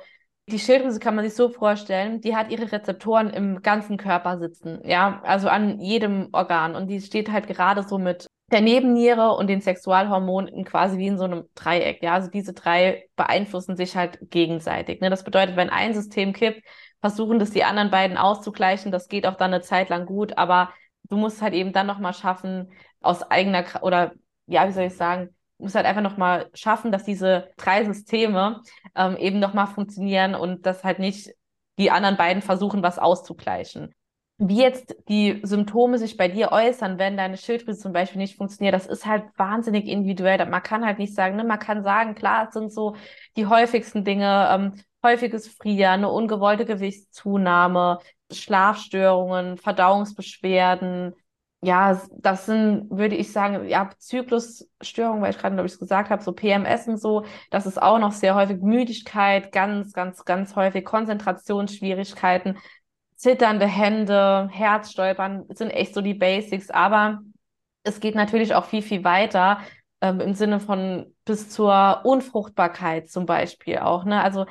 die Schilddrüse kann man sich so vorstellen, die hat ihre Rezeptoren im ganzen Körper sitzen, ja, also an jedem Organ und die steht halt gerade so mit der Nebenniere und den Sexualhormonen quasi wie in so einem Dreieck. Ja, also diese drei beeinflussen sich halt gegenseitig. Ne? Das bedeutet, wenn ein System kippt, versuchen das die anderen beiden auszugleichen. Das geht auch dann eine Zeit lang gut, aber du musst halt eben dann nochmal schaffen, aus eigener oder ja, wie soll ich sagen, du musst halt einfach nochmal schaffen, dass diese drei Systeme ähm, eben nochmal funktionieren und dass halt nicht die anderen beiden versuchen, was auszugleichen. Wie jetzt die Symptome sich bei dir äußern, wenn deine Schilddrüse zum Beispiel nicht funktioniert, das ist halt wahnsinnig individuell. Man kann halt nicht sagen, ne? man kann sagen, klar, es sind so die häufigsten Dinge, ähm, häufiges Frieren, eine ungewollte Gewichtszunahme, Schlafstörungen, Verdauungsbeschwerden. Ja, das sind, würde ich sagen, ja, Zyklusstörungen, weil ich gerade, glaube ich, gesagt habe, so PMS und so, das ist auch noch sehr häufig Müdigkeit, ganz, ganz, ganz häufig Konzentrationsschwierigkeiten zitternde Hände, Herzstolpern sind echt so die Basics, aber es geht natürlich auch viel, viel weiter ähm, im Sinne von bis zur Unfruchtbarkeit zum Beispiel auch. Ne? Also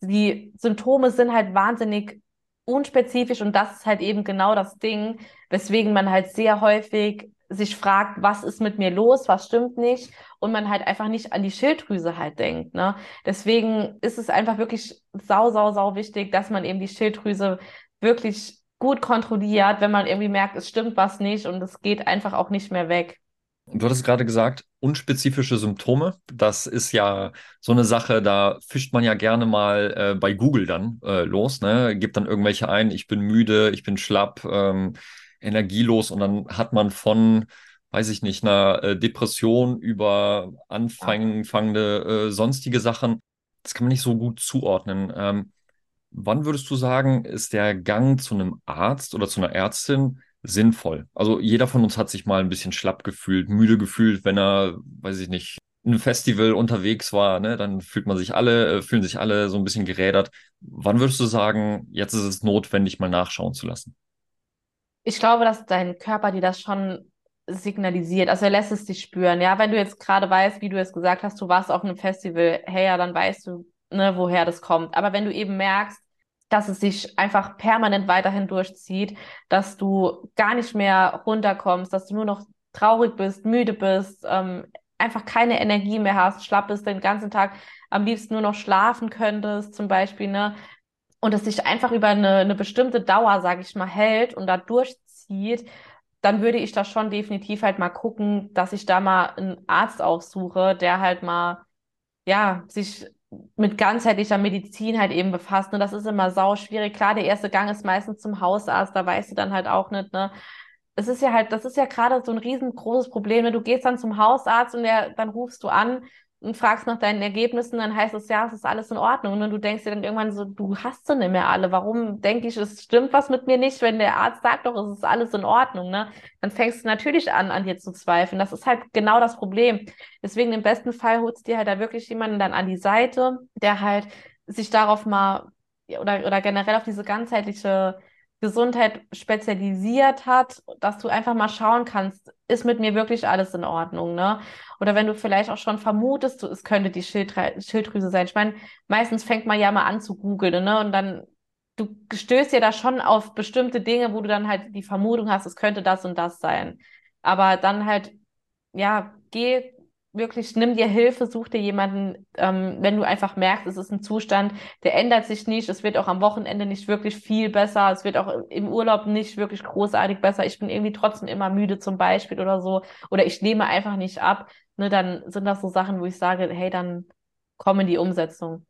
die Symptome sind halt wahnsinnig unspezifisch und das ist halt eben genau das Ding, weswegen man halt sehr häufig sich fragt, was ist mit mir los, was stimmt nicht und man halt einfach nicht an die Schilddrüse halt denkt. Ne? Deswegen ist es einfach wirklich sau, sau, sau wichtig, dass man eben die Schilddrüse wirklich gut kontrolliert, wenn man irgendwie merkt, es stimmt was nicht und es geht einfach auch nicht mehr weg. Du hattest gerade gesagt, unspezifische Symptome. Das ist ja so eine Sache, da fischt man ja gerne mal äh, bei Google dann äh, los, ne? Gibt dann irgendwelche ein, ich bin müde, ich bin schlapp, ähm, energielos und dann hat man von, weiß ich nicht, einer äh, Depression über anfangende äh, sonstige Sachen. Das kann man nicht so gut zuordnen. Ähm, Wann würdest du sagen, ist der Gang zu einem Arzt oder zu einer Ärztin sinnvoll? Also jeder von uns hat sich mal ein bisschen schlapp gefühlt, müde gefühlt, wenn er, weiß ich nicht, in einem Festival unterwegs war, ne, dann fühlt man sich alle, äh, fühlen sich alle so ein bisschen gerädert. Wann würdest du sagen, jetzt ist es notwendig, mal nachschauen zu lassen? Ich glaube, dass dein Körper dir das schon signalisiert. Also er lässt es dich spüren. Ja, wenn du jetzt gerade weißt, wie du es gesagt hast, du warst auf einem Festival, hey, ja, dann weißt du, ne, woher das kommt. Aber wenn du eben merkst, dass es sich einfach permanent weiterhin durchzieht, dass du gar nicht mehr runterkommst, dass du nur noch traurig bist, müde bist, ähm, einfach keine Energie mehr hast, schlapp bist, den ganzen Tag am liebsten nur noch schlafen könntest, zum Beispiel, ne? Und es sich einfach über eine, eine bestimmte Dauer, sage ich mal, hält und da durchzieht, dann würde ich da schon definitiv halt mal gucken, dass ich da mal einen Arzt aufsuche, der halt mal, ja, sich mit ganzheitlicher Medizin halt eben befasst. Und das ist immer sau schwierig. Klar, der erste Gang ist meistens zum Hausarzt, da weißt du dann halt auch nicht, ne? Es ist ja halt, das ist ja gerade so ein riesengroßes Problem. Ne? Du gehst dann zum Hausarzt und der, dann rufst du an und fragst nach deinen Ergebnissen, dann heißt es ja, es ist alles in Ordnung. Und du denkst dir dann irgendwann so, du hast sie nicht mehr alle. Warum denke ich, es stimmt was mit mir nicht, wenn der Arzt sagt doch, es ist alles in Ordnung, ne? Dann fängst du natürlich an, an dir zu zweifeln. Das ist halt genau das Problem. Deswegen im besten Fall holst du dir halt da wirklich jemanden dann an die Seite, der halt sich darauf mal oder, oder generell auf diese ganzheitliche Gesundheit spezialisiert hat, dass du einfach mal schauen kannst, ist mit mir wirklich alles in Ordnung, ne? Oder wenn du vielleicht auch schon vermutest, es könnte die Schilddrüse sein. Ich meine, meistens fängt man ja mal an zu googeln, ne? Und dann, du stößt ja da schon auf bestimmte Dinge, wo du dann halt die Vermutung hast, es könnte das und das sein. Aber dann halt, ja, geh wirklich, nimm dir Hilfe, such dir jemanden, ähm, wenn du einfach merkst, es ist ein Zustand, der ändert sich nicht, es wird auch am Wochenende nicht wirklich viel besser, es wird auch im Urlaub nicht wirklich großartig besser, ich bin irgendwie trotzdem immer müde zum Beispiel oder so, oder ich nehme einfach nicht ab, ne, dann sind das so Sachen, wo ich sage, hey, dann komm in die Umsetzung.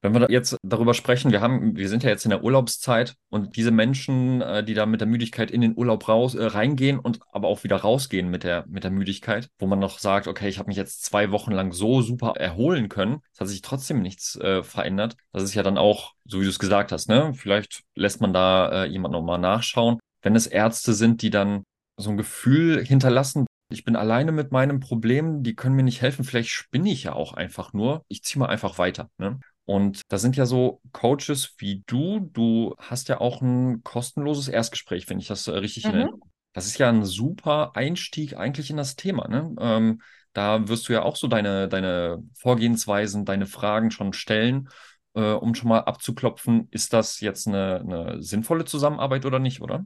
Wenn wir jetzt darüber sprechen, wir haben, wir sind ja jetzt in der Urlaubszeit und diese Menschen, äh, die da mit der Müdigkeit in den Urlaub raus, äh, reingehen und aber auch wieder rausgehen mit der, mit der Müdigkeit, wo man noch sagt, okay, ich habe mich jetzt zwei Wochen lang so super erholen können, es hat sich trotzdem nichts äh, verändert. Das ist ja dann auch, so wie du es gesagt hast, ne? Vielleicht lässt man da äh, jemand nochmal nachschauen. Wenn es Ärzte sind, die dann so ein Gefühl hinterlassen, ich bin alleine mit meinem Problem, die können mir nicht helfen. Vielleicht spinne ich ja auch einfach nur. Ich ziehe mal einfach weiter. Ne? Und da sind ja so Coaches wie du. Du hast ja auch ein kostenloses Erstgespräch, wenn ich das äh, richtig mhm. nenne. Das ist ja ein super Einstieg eigentlich in das Thema. Ne? Ähm, da wirst du ja auch so deine, deine Vorgehensweisen, deine Fragen schon stellen, äh, um schon mal abzuklopfen, ist das jetzt eine, eine sinnvolle Zusammenarbeit oder nicht, oder?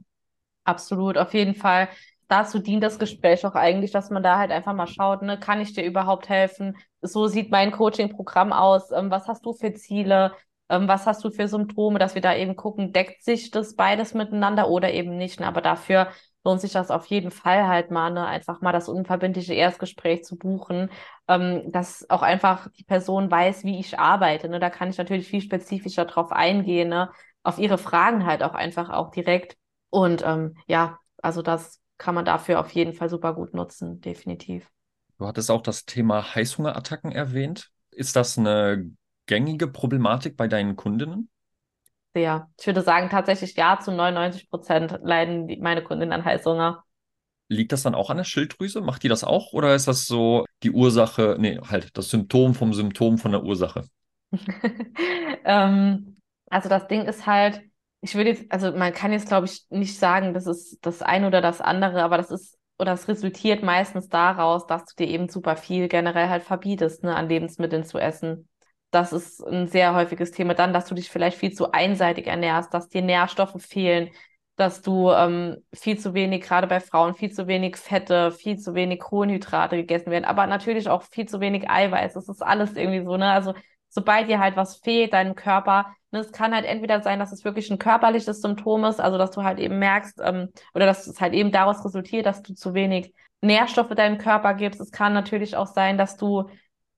Absolut, auf jeden Fall dazu dient das Gespräch auch eigentlich, dass man da halt einfach mal schaut, ne, kann ich dir überhaupt helfen? So sieht mein Coaching-Programm aus. Ähm, was hast du für Ziele? Ähm, was hast du für Symptome, dass wir da eben gucken, deckt sich das beides miteinander oder eben nicht? Ne? Aber dafür lohnt sich das auf jeden Fall halt mal, ne, einfach mal das unverbindliche Erstgespräch zu buchen, ähm, dass auch einfach die Person weiß, wie ich arbeite. Ne? Da kann ich natürlich viel spezifischer drauf eingehen, ne? auf ihre Fragen halt auch einfach auch direkt Und ähm, ja, also das kann man dafür auf jeden Fall super gut nutzen, definitiv. Du hattest auch das Thema Heißhungerattacken erwähnt. Ist das eine gängige Problematik bei deinen Kundinnen? Sehr. Ich würde sagen, tatsächlich ja, zu 99 Prozent leiden die, meine Kundinnen an Heißhunger. Liegt das dann auch an der Schilddrüse? Macht die das auch? Oder ist das so die Ursache, nee, halt das Symptom vom Symptom von der Ursache? ähm, also das Ding ist halt, ich würde jetzt, also man kann jetzt, glaube ich, nicht sagen, das ist das eine oder das andere, aber das ist, oder es resultiert meistens daraus, dass du dir eben super viel generell halt verbietest, ne, an Lebensmitteln zu essen. Das ist ein sehr häufiges Thema. Dann, dass du dich vielleicht viel zu einseitig ernährst, dass dir Nährstoffe fehlen, dass du ähm, viel zu wenig, gerade bei Frauen, viel zu wenig Fette, viel zu wenig Kohlenhydrate gegessen werden, aber natürlich auch viel zu wenig Eiweiß. Das ist alles irgendwie so, ne? Also sobald dir halt was fehlt, deinem Körper, ne, es kann halt entweder sein, dass es wirklich ein körperliches Symptom ist, also dass du halt eben merkst, ähm, oder dass es halt eben daraus resultiert, dass du zu wenig Nährstoffe deinem Körper gibst. Es kann natürlich auch sein, dass du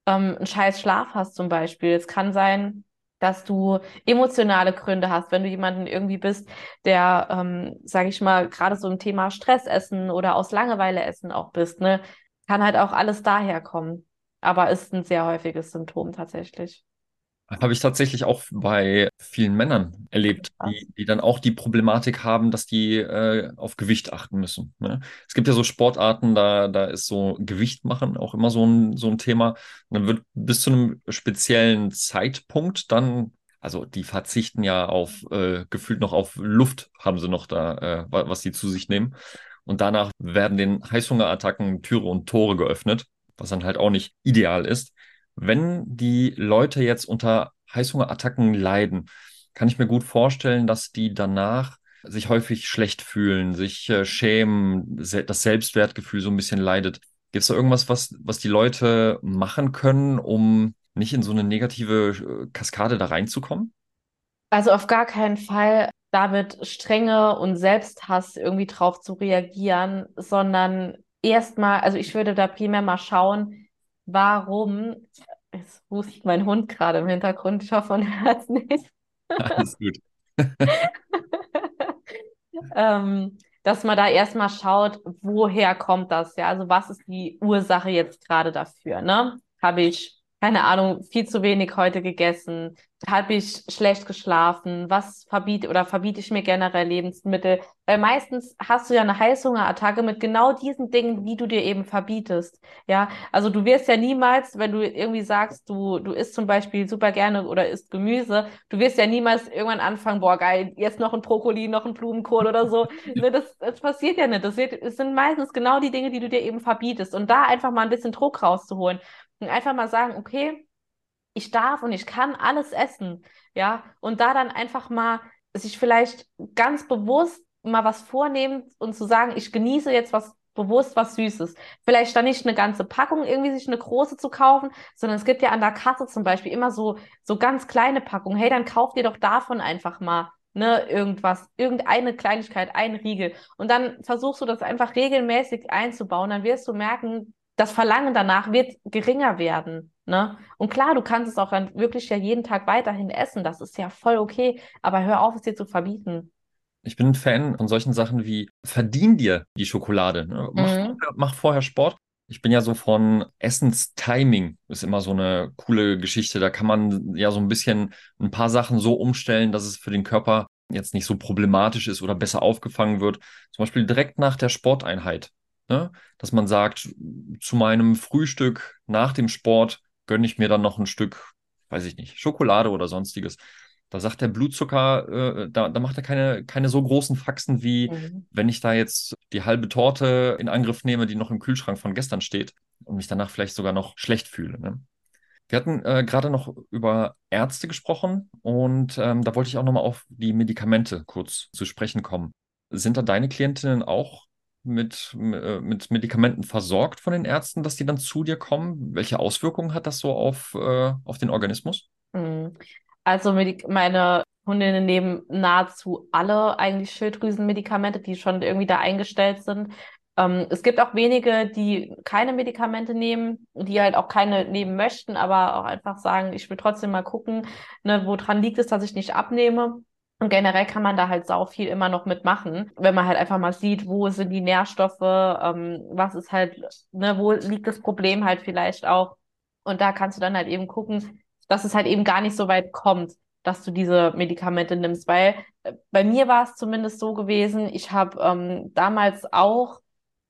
ähm, einen scheiß Schlaf hast zum Beispiel. Es kann sein, dass du emotionale Gründe hast, wenn du jemanden irgendwie bist, der, ähm, sage ich mal, gerade so im Thema Stressessen oder aus Langeweile essen auch bist, ne, kann halt auch alles daher kommen. Aber ist ein sehr häufiges Symptom tatsächlich. Habe ich tatsächlich auch bei vielen Männern erlebt, die, die dann auch die Problematik haben, dass die äh, auf Gewicht achten müssen. Ne? Es gibt ja so Sportarten, da, da ist so Gewicht machen auch immer so ein, so ein Thema. Und dann wird bis zu einem speziellen Zeitpunkt dann, also die verzichten ja auf, äh, gefühlt noch auf Luft, haben sie noch da, äh, was sie zu sich nehmen. Und danach werden den Heißhungerattacken Türe und Tore geöffnet, was dann halt auch nicht ideal ist. Wenn die Leute jetzt unter Heißhungerattacken leiden, kann ich mir gut vorstellen, dass die danach sich häufig schlecht fühlen, sich äh, schämen, se das Selbstwertgefühl so ein bisschen leidet. Gibt es da irgendwas, was, was die Leute machen können, um nicht in so eine negative äh, Kaskade da reinzukommen? Also auf gar keinen Fall damit Strenge und Selbsthass irgendwie drauf zu reagieren, sondern erstmal, also ich würde da primär mal schauen, warum, jetzt hustet mein Hund gerade im Hintergrund, ich hoffe, man hört es nicht. Alles gut. ähm, dass man da erstmal schaut, woher kommt das? Ja, also was ist die Ursache jetzt gerade dafür? Ne? Habe ich keine Ahnung, viel zu wenig heute gegessen, habe ich schlecht geschlafen, was verbiete oder verbiete ich mir generell Lebensmittel? Weil meistens hast du ja eine Heißhungerattacke mit genau diesen Dingen, die du dir eben verbietest. Ja, also du wirst ja niemals, wenn du irgendwie sagst, du, du isst zum Beispiel super gerne oder isst Gemüse, du wirst ja niemals irgendwann anfangen, boah, geil, jetzt noch ein Brokkoli, noch ein Blumenkohl oder so. ne, das, das passiert ja nicht. Das, wird, das sind meistens genau die Dinge, die du dir eben verbietest. Und da einfach mal ein bisschen Druck rauszuholen. Und einfach mal sagen, okay, ich darf und ich kann alles essen, ja, und da dann einfach mal sich vielleicht ganz bewusst mal was vornehmen und zu sagen, ich genieße jetzt was bewusst was Süßes. Vielleicht dann nicht eine ganze Packung irgendwie sich eine große zu kaufen, sondern es gibt ja an der Kasse zum Beispiel immer so, so ganz kleine Packungen. Hey, dann kauft ihr doch davon einfach mal, ne, irgendwas, irgendeine Kleinigkeit, ein Riegel. Und dann versuchst du das einfach regelmäßig einzubauen. Dann wirst du merken, das Verlangen danach wird geringer werden. Ne? Und klar, du kannst es auch dann wirklich ja jeden Tag weiterhin essen. Das ist ja voll okay. Aber hör auf, es dir zu verbieten. Ich bin ein Fan von solchen Sachen wie verdien dir die Schokolade. Ne? Mach, mhm. vorher, mach vorher Sport. Ich bin ja so von Essenstiming, ist immer so eine coole Geschichte. Da kann man ja so ein bisschen ein paar Sachen so umstellen, dass es für den Körper jetzt nicht so problematisch ist oder besser aufgefangen wird. Zum Beispiel direkt nach der Sporteinheit Ne? Dass man sagt, zu meinem Frühstück nach dem Sport gönne ich mir dann noch ein Stück, weiß ich nicht, Schokolade oder sonstiges. Da sagt der Blutzucker, äh, da, da macht er keine, keine so großen Faxen, wie mhm. wenn ich da jetzt die halbe Torte in Angriff nehme, die noch im Kühlschrank von gestern steht und mich danach vielleicht sogar noch schlecht fühle. Ne? Wir hatten äh, gerade noch über Ärzte gesprochen und ähm, da wollte ich auch nochmal auf die Medikamente kurz zu sprechen kommen. Sind da deine Klientinnen auch mit, äh, mit Medikamenten versorgt von den Ärzten, dass die dann zu dir kommen? Welche Auswirkungen hat das so auf, äh, auf den Organismus? Mhm. Also meine Hundinnen nehmen nahezu alle eigentlich Schilddrüsenmedikamente, die schon irgendwie da eingestellt sind. Ähm, es gibt auch wenige, die keine Medikamente nehmen, die halt auch keine nehmen möchten, aber auch einfach sagen, ich will trotzdem mal gucken, ne, woran liegt es, dass ich nicht abnehme. Und generell kann man da halt sau viel immer noch mitmachen, wenn man halt einfach mal sieht, wo sind die Nährstoffe, ähm, was ist halt, ne, wo liegt das Problem halt vielleicht auch. Und da kannst du dann halt eben gucken, dass es halt eben gar nicht so weit kommt, dass du diese Medikamente nimmst. Weil äh, bei mir war es zumindest so gewesen, ich habe ähm, damals auch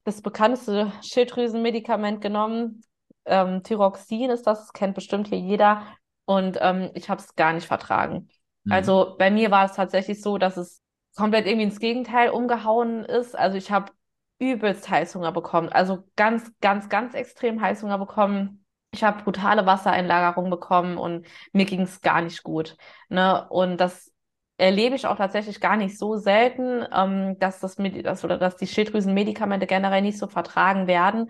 das bekannteste Schilddrüsenmedikament genommen. Ähm, Thyroxin ist das, kennt bestimmt hier jeder. Und ähm, ich habe es gar nicht vertragen. Mhm. Also bei mir war es tatsächlich so, dass es komplett irgendwie ins Gegenteil umgehauen ist. Also ich habe übelst Heißhunger bekommen. Also ganz, ganz, ganz extrem Heißhunger bekommen. Ich habe brutale Wassereinlagerung bekommen und mir ging es gar nicht gut. Ne? Und das erlebe ich auch tatsächlich gar nicht so selten, ähm, dass das mit, dass, oder dass die Schilddrüsenmedikamente generell nicht so vertragen werden.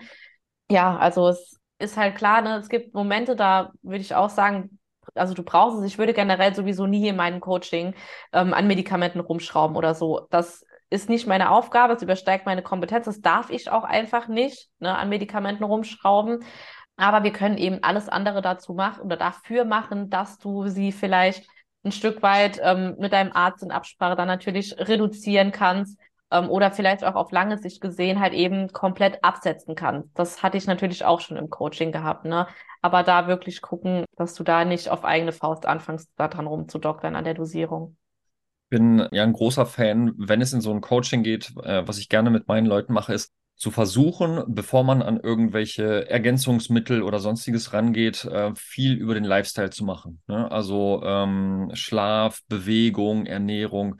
Ja, also es ist halt klar, ne, es gibt Momente, da würde ich auch sagen, also du brauchst es. Ich würde generell sowieso nie in meinem Coaching ähm, an Medikamenten rumschrauben oder so. Das ist nicht meine Aufgabe, es übersteigt meine Kompetenz. Das darf ich auch einfach nicht, ne, an Medikamenten rumschrauben. Aber wir können eben alles andere dazu machen oder dafür machen, dass du sie vielleicht ein Stück weit ähm, mit deinem Arzt in Absprache dann natürlich reduzieren kannst ähm, oder vielleicht auch auf lange Sicht gesehen halt eben komplett absetzen kannst. Das hatte ich natürlich auch schon im Coaching gehabt, ne? Aber da wirklich gucken, dass du da nicht auf eigene Faust anfängst, da dran rumzudoktern an der Dosierung bin ja ein großer Fan, wenn es in so ein Coaching geht, äh, was ich gerne mit meinen Leuten mache, ist zu versuchen, bevor man an irgendwelche Ergänzungsmittel oder sonstiges rangeht, äh, viel über den Lifestyle zu machen. Ne? Also ähm, Schlaf, Bewegung, Ernährung.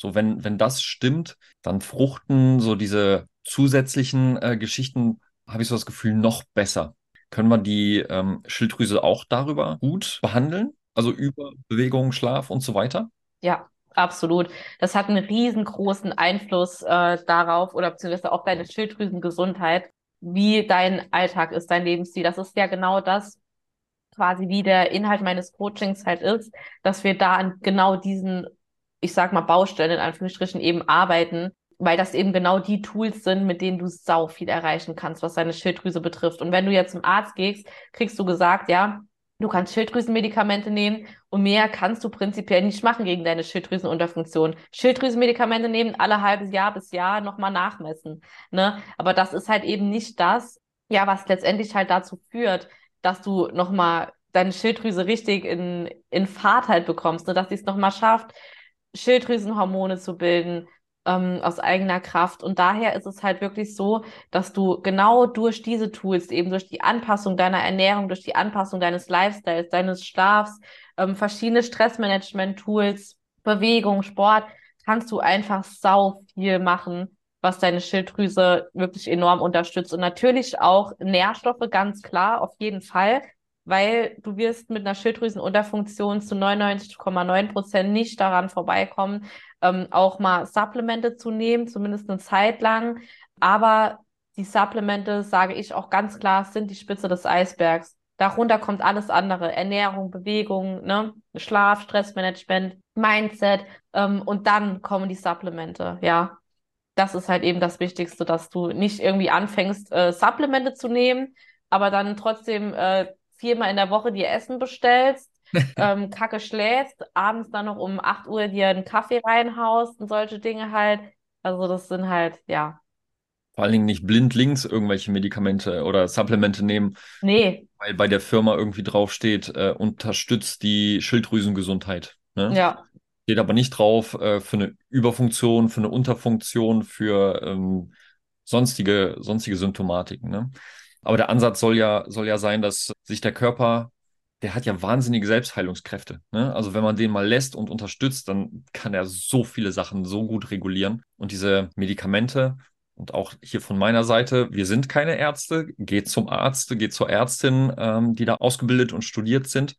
So, wenn, wenn das stimmt, dann fruchten so diese zusätzlichen äh, Geschichten, habe ich so das Gefühl, noch besser. Können wir die ähm, Schilddrüse auch darüber gut behandeln? Also über Bewegung, Schlaf und so weiter? Ja, Absolut. Das hat einen riesengroßen Einfluss äh, darauf oder beziehungsweise auf deine Schilddrüsengesundheit, wie dein Alltag ist, dein Lebensstil. Das ist ja genau das, quasi wie der Inhalt meines Coachings halt ist, dass wir da an genau diesen, ich sag mal, Baustellen in Anführungsstrichen eben arbeiten, weil das eben genau die Tools sind, mit denen du sau viel erreichen kannst, was deine Schilddrüse betrifft. Und wenn du jetzt zum Arzt gehst, kriegst du gesagt, ja, Du kannst Schilddrüsenmedikamente nehmen und mehr kannst du prinzipiell nicht machen gegen deine Schilddrüsenunterfunktion. Schilddrüsenmedikamente nehmen, alle halbes Jahr bis Jahr nochmal nachmessen. Ne? Aber das ist halt eben nicht das, ja, was letztendlich halt dazu führt, dass du nochmal deine Schilddrüse richtig in, in Fahrt halt bekommst, ne? dass sie es nochmal schafft, Schilddrüsenhormone zu bilden, ähm, aus eigener Kraft. Und daher ist es halt wirklich so, dass du genau durch diese Tools, eben durch die Anpassung deiner Ernährung, durch die Anpassung deines Lifestyles, deines Schlafs, ähm, verschiedene Stressmanagement-Tools, Bewegung, Sport, kannst du einfach sau viel machen, was deine Schilddrüse wirklich enorm unterstützt. Und natürlich auch Nährstoffe, ganz klar, auf jeden Fall weil du wirst mit einer Schilddrüsenunterfunktion zu 99,9 Prozent nicht daran vorbeikommen, ähm, auch mal Supplemente zu nehmen, zumindest eine Zeit lang. Aber die Supplemente, sage ich auch ganz klar, sind die Spitze des Eisbergs. Darunter kommt alles andere. Ernährung, Bewegung, ne? Schlaf, Stressmanagement, Mindset. Ähm, und dann kommen die Supplemente, ja. Das ist halt eben das Wichtigste, dass du nicht irgendwie anfängst, äh, Supplemente zu nehmen, aber dann trotzdem äh, viermal in der Woche dir Essen bestellst, ähm, Kacke schläfst, abends dann noch um 8 Uhr dir einen Kaffee reinhaust und solche Dinge halt. Also das sind halt, ja. Vor allen Dingen nicht blind links irgendwelche Medikamente oder Supplemente nehmen. Nee. Weil bei der Firma irgendwie draufsteht, äh, unterstützt die Schilddrüsengesundheit. Ne? Ja. Steht aber nicht drauf äh, für eine Überfunktion, für eine Unterfunktion, für ähm, sonstige, sonstige Symptomatiken. Ne? Aber der Ansatz soll ja, soll ja sein, dass sich der Körper, der hat ja wahnsinnige Selbstheilungskräfte. Ne? Also wenn man den mal lässt und unterstützt, dann kann er so viele Sachen so gut regulieren. Und diese Medikamente und auch hier von meiner Seite, wir sind keine Ärzte, geht zum Arzt, geht zur Ärztin, ähm, die da ausgebildet und studiert sind.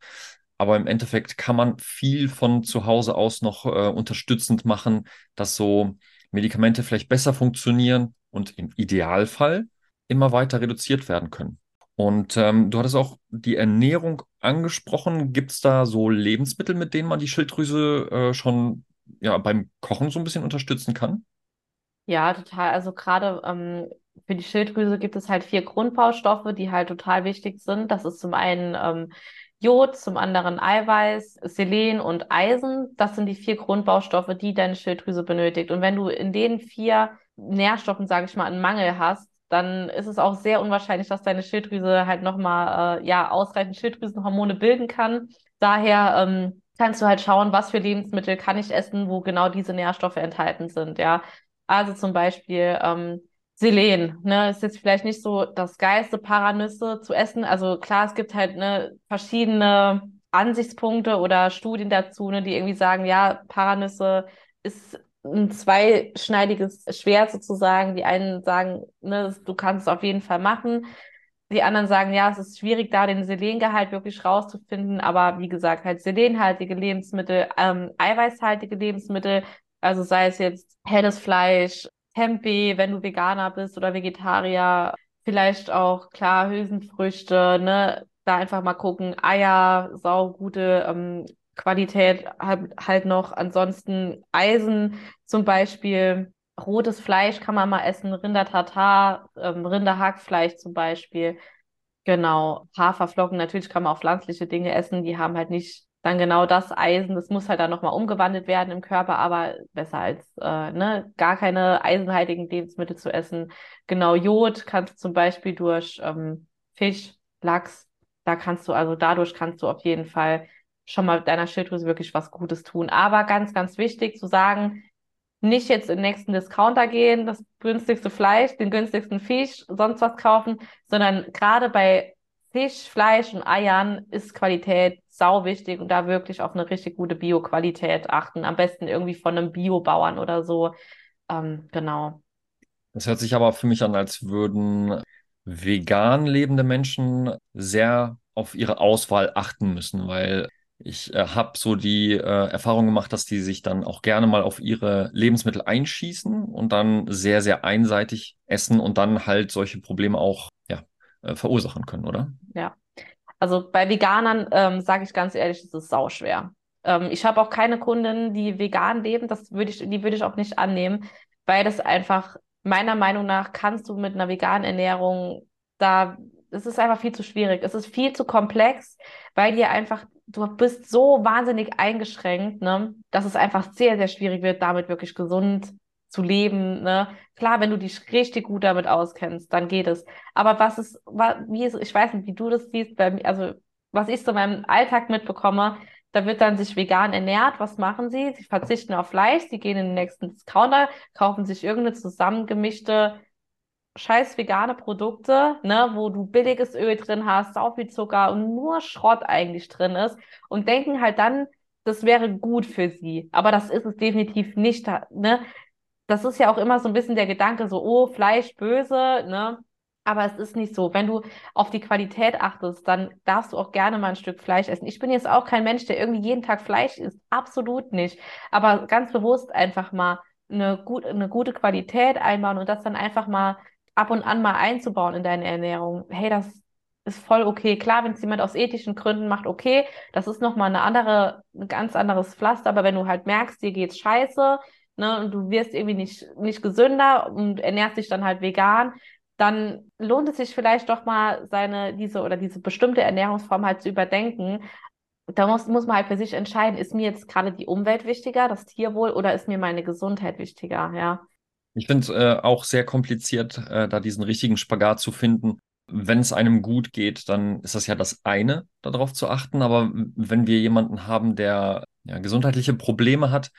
Aber im Endeffekt kann man viel von zu Hause aus noch äh, unterstützend machen, dass so Medikamente vielleicht besser funktionieren und im Idealfall immer weiter reduziert werden können. Und ähm, du hattest auch die Ernährung angesprochen. Gibt es da so Lebensmittel, mit denen man die Schilddrüse äh, schon ja, beim Kochen so ein bisschen unterstützen kann? Ja, total. Also gerade ähm, für die Schilddrüse gibt es halt vier Grundbaustoffe, die halt total wichtig sind. Das ist zum einen ähm, Jod, zum anderen Eiweiß, Selen und Eisen. Das sind die vier Grundbaustoffe, die deine Schilddrüse benötigt. Und wenn du in den vier Nährstoffen, sage ich mal, einen Mangel hast, dann ist es auch sehr unwahrscheinlich, dass deine Schilddrüse halt nochmal äh, ja, ausreichend Schilddrüsenhormone bilden kann. Daher ähm, kannst du halt schauen, was für Lebensmittel kann ich essen, wo genau diese Nährstoffe enthalten sind. Ja, also zum Beispiel ähm, Selen, ne, ist jetzt vielleicht nicht so das geilste Paranüsse zu essen. Also klar, es gibt halt ne, verschiedene Ansichtspunkte oder Studien dazu, ne, die irgendwie sagen, ja, Paranüsse ist ein zweischneidiges Schwert sozusagen. Die einen sagen, ne, du kannst es auf jeden Fall machen. Die anderen sagen, ja, es ist schwierig, da den Selengehalt wirklich rauszufinden. Aber wie gesagt, halt selenhaltige Lebensmittel, ähm, eiweißhaltige Lebensmittel, also sei es jetzt helles Fleisch, Tempeh, wenn du Veganer bist oder Vegetarier, vielleicht auch klar Hülsenfrüchte, ne, da einfach mal gucken, Eier, saugute ähm, Qualität halt, halt noch. Ansonsten Eisen zum Beispiel, rotes Fleisch kann man mal essen, Rinder-Tartar, ähm, Rinderhackfleisch zum Beispiel. Genau, Haferflocken, natürlich kann man auch pflanzliche Dinge essen, die haben halt nicht dann genau das Eisen, das muss halt dann nochmal umgewandelt werden im Körper, aber besser als äh, ne, gar keine eisenhaltigen Lebensmittel zu essen. Genau, Jod kannst du zum Beispiel durch ähm, Fisch, Lachs, da kannst du, also dadurch kannst du auf jeden Fall schon mal deiner Schilddrüse wirklich was Gutes tun. Aber ganz, ganz wichtig zu sagen, nicht jetzt im nächsten Discounter gehen, das günstigste Fleisch, den günstigsten Fisch, sonst was kaufen, sondern gerade bei Fisch, Fleisch und Eiern ist Qualität sau wichtig und da wirklich auf eine richtig gute Bio-Qualität achten. Am besten irgendwie von einem Biobauern oder so. Ähm, genau. Das hört sich aber für mich an, als würden vegan lebende Menschen sehr auf ihre Auswahl achten müssen, weil ich äh, habe so die äh, Erfahrung gemacht, dass die sich dann auch gerne mal auf ihre Lebensmittel einschießen und dann sehr, sehr einseitig essen und dann halt solche Probleme auch ja, äh, verursachen können, oder? Ja. Also bei Veganern ähm, sage ich ganz ehrlich, es ist sauschwer. Ähm, ich habe auch keine Kunden, die vegan leben, das würde ich, die würde ich auch nicht annehmen, weil das einfach meiner Meinung nach kannst du mit einer veganen Ernährung da es ist einfach viel zu schwierig. Es ist viel zu komplex, weil dir einfach, du bist so wahnsinnig eingeschränkt, ne, dass es einfach sehr, sehr schwierig wird, damit wirklich gesund zu leben. Ne? Klar, wenn du dich richtig gut damit auskennst, dann geht es. Aber was ist, wie ist, ich weiß nicht, wie du das siehst, bei also was ich so in meinem Alltag mitbekomme, da wird dann sich vegan ernährt. Was machen sie? Sie verzichten auf Fleisch, sie gehen in den nächsten Discounter, kaufen sich irgendeine zusammengemischte scheiß vegane Produkte, ne, wo du billiges Öl drin hast, sau viel Zucker und nur Schrott eigentlich drin ist und denken halt dann, das wäre gut für sie. Aber das ist es definitiv nicht, ne? Das ist ja auch immer so ein bisschen der Gedanke, so, oh, Fleisch böse, ne? Aber es ist nicht so. Wenn du auf die Qualität achtest, dann darfst du auch gerne mal ein Stück Fleisch essen. Ich bin jetzt auch kein Mensch, der irgendwie jeden Tag Fleisch isst. Absolut nicht. Aber ganz bewusst einfach mal eine, gut, eine gute Qualität einbauen und das dann einfach mal ab und an mal einzubauen in deine Ernährung. Hey, das ist voll okay. Klar, wenn es jemand aus ethischen Gründen macht, okay, das ist nochmal eine andere, ein ganz anderes Pflaster, aber wenn du halt merkst, dir geht's scheiße, ne, und du wirst irgendwie nicht, nicht gesünder und ernährst dich dann halt vegan, dann lohnt es sich vielleicht doch mal seine, diese oder diese bestimmte Ernährungsform halt zu überdenken. Da muss, muss man halt für sich entscheiden, ist mir jetzt gerade die Umwelt wichtiger, das Tierwohl, oder ist mir meine Gesundheit wichtiger, ja. Ich finde es äh, auch sehr kompliziert, äh, da diesen richtigen Spagat zu finden. Wenn es einem gut geht, dann ist das ja das eine, darauf zu achten. Aber wenn wir jemanden haben, der ja, gesundheitliche Probleme hat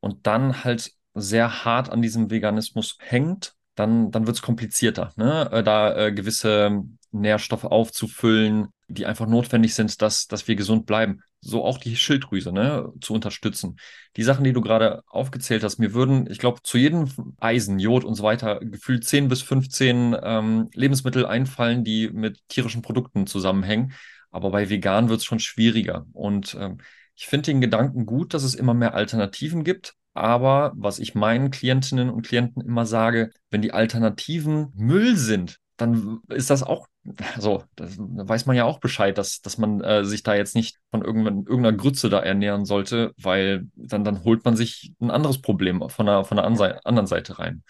und dann halt sehr hart an diesem Veganismus hängt, dann, dann wird es komplizierter, ne? Äh, da äh, gewisse Nährstoffe aufzufüllen, die einfach notwendig sind, dass, dass wir gesund bleiben. So auch die Schilddrüse ne, zu unterstützen. Die Sachen, die du gerade aufgezählt hast, mir würden, ich glaube, zu jedem Eisen, Jod und so weiter gefühlt 10 bis 15 ähm, Lebensmittel einfallen, die mit tierischen Produkten zusammenhängen. Aber bei vegan wird es schon schwieriger. Und ähm, ich finde den Gedanken gut, dass es immer mehr Alternativen gibt. Aber was ich meinen Klientinnen und Klienten immer sage, wenn die Alternativen Müll sind, dann ist das auch, so, da weiß man ja auch Bescheid, dass, dass man äh, sich da jetzt nicht von irgendeiner Grütze da ernähren sollte, weil dann, dann holt man sich ein anderes Problem von der, von der anderen Seite rein.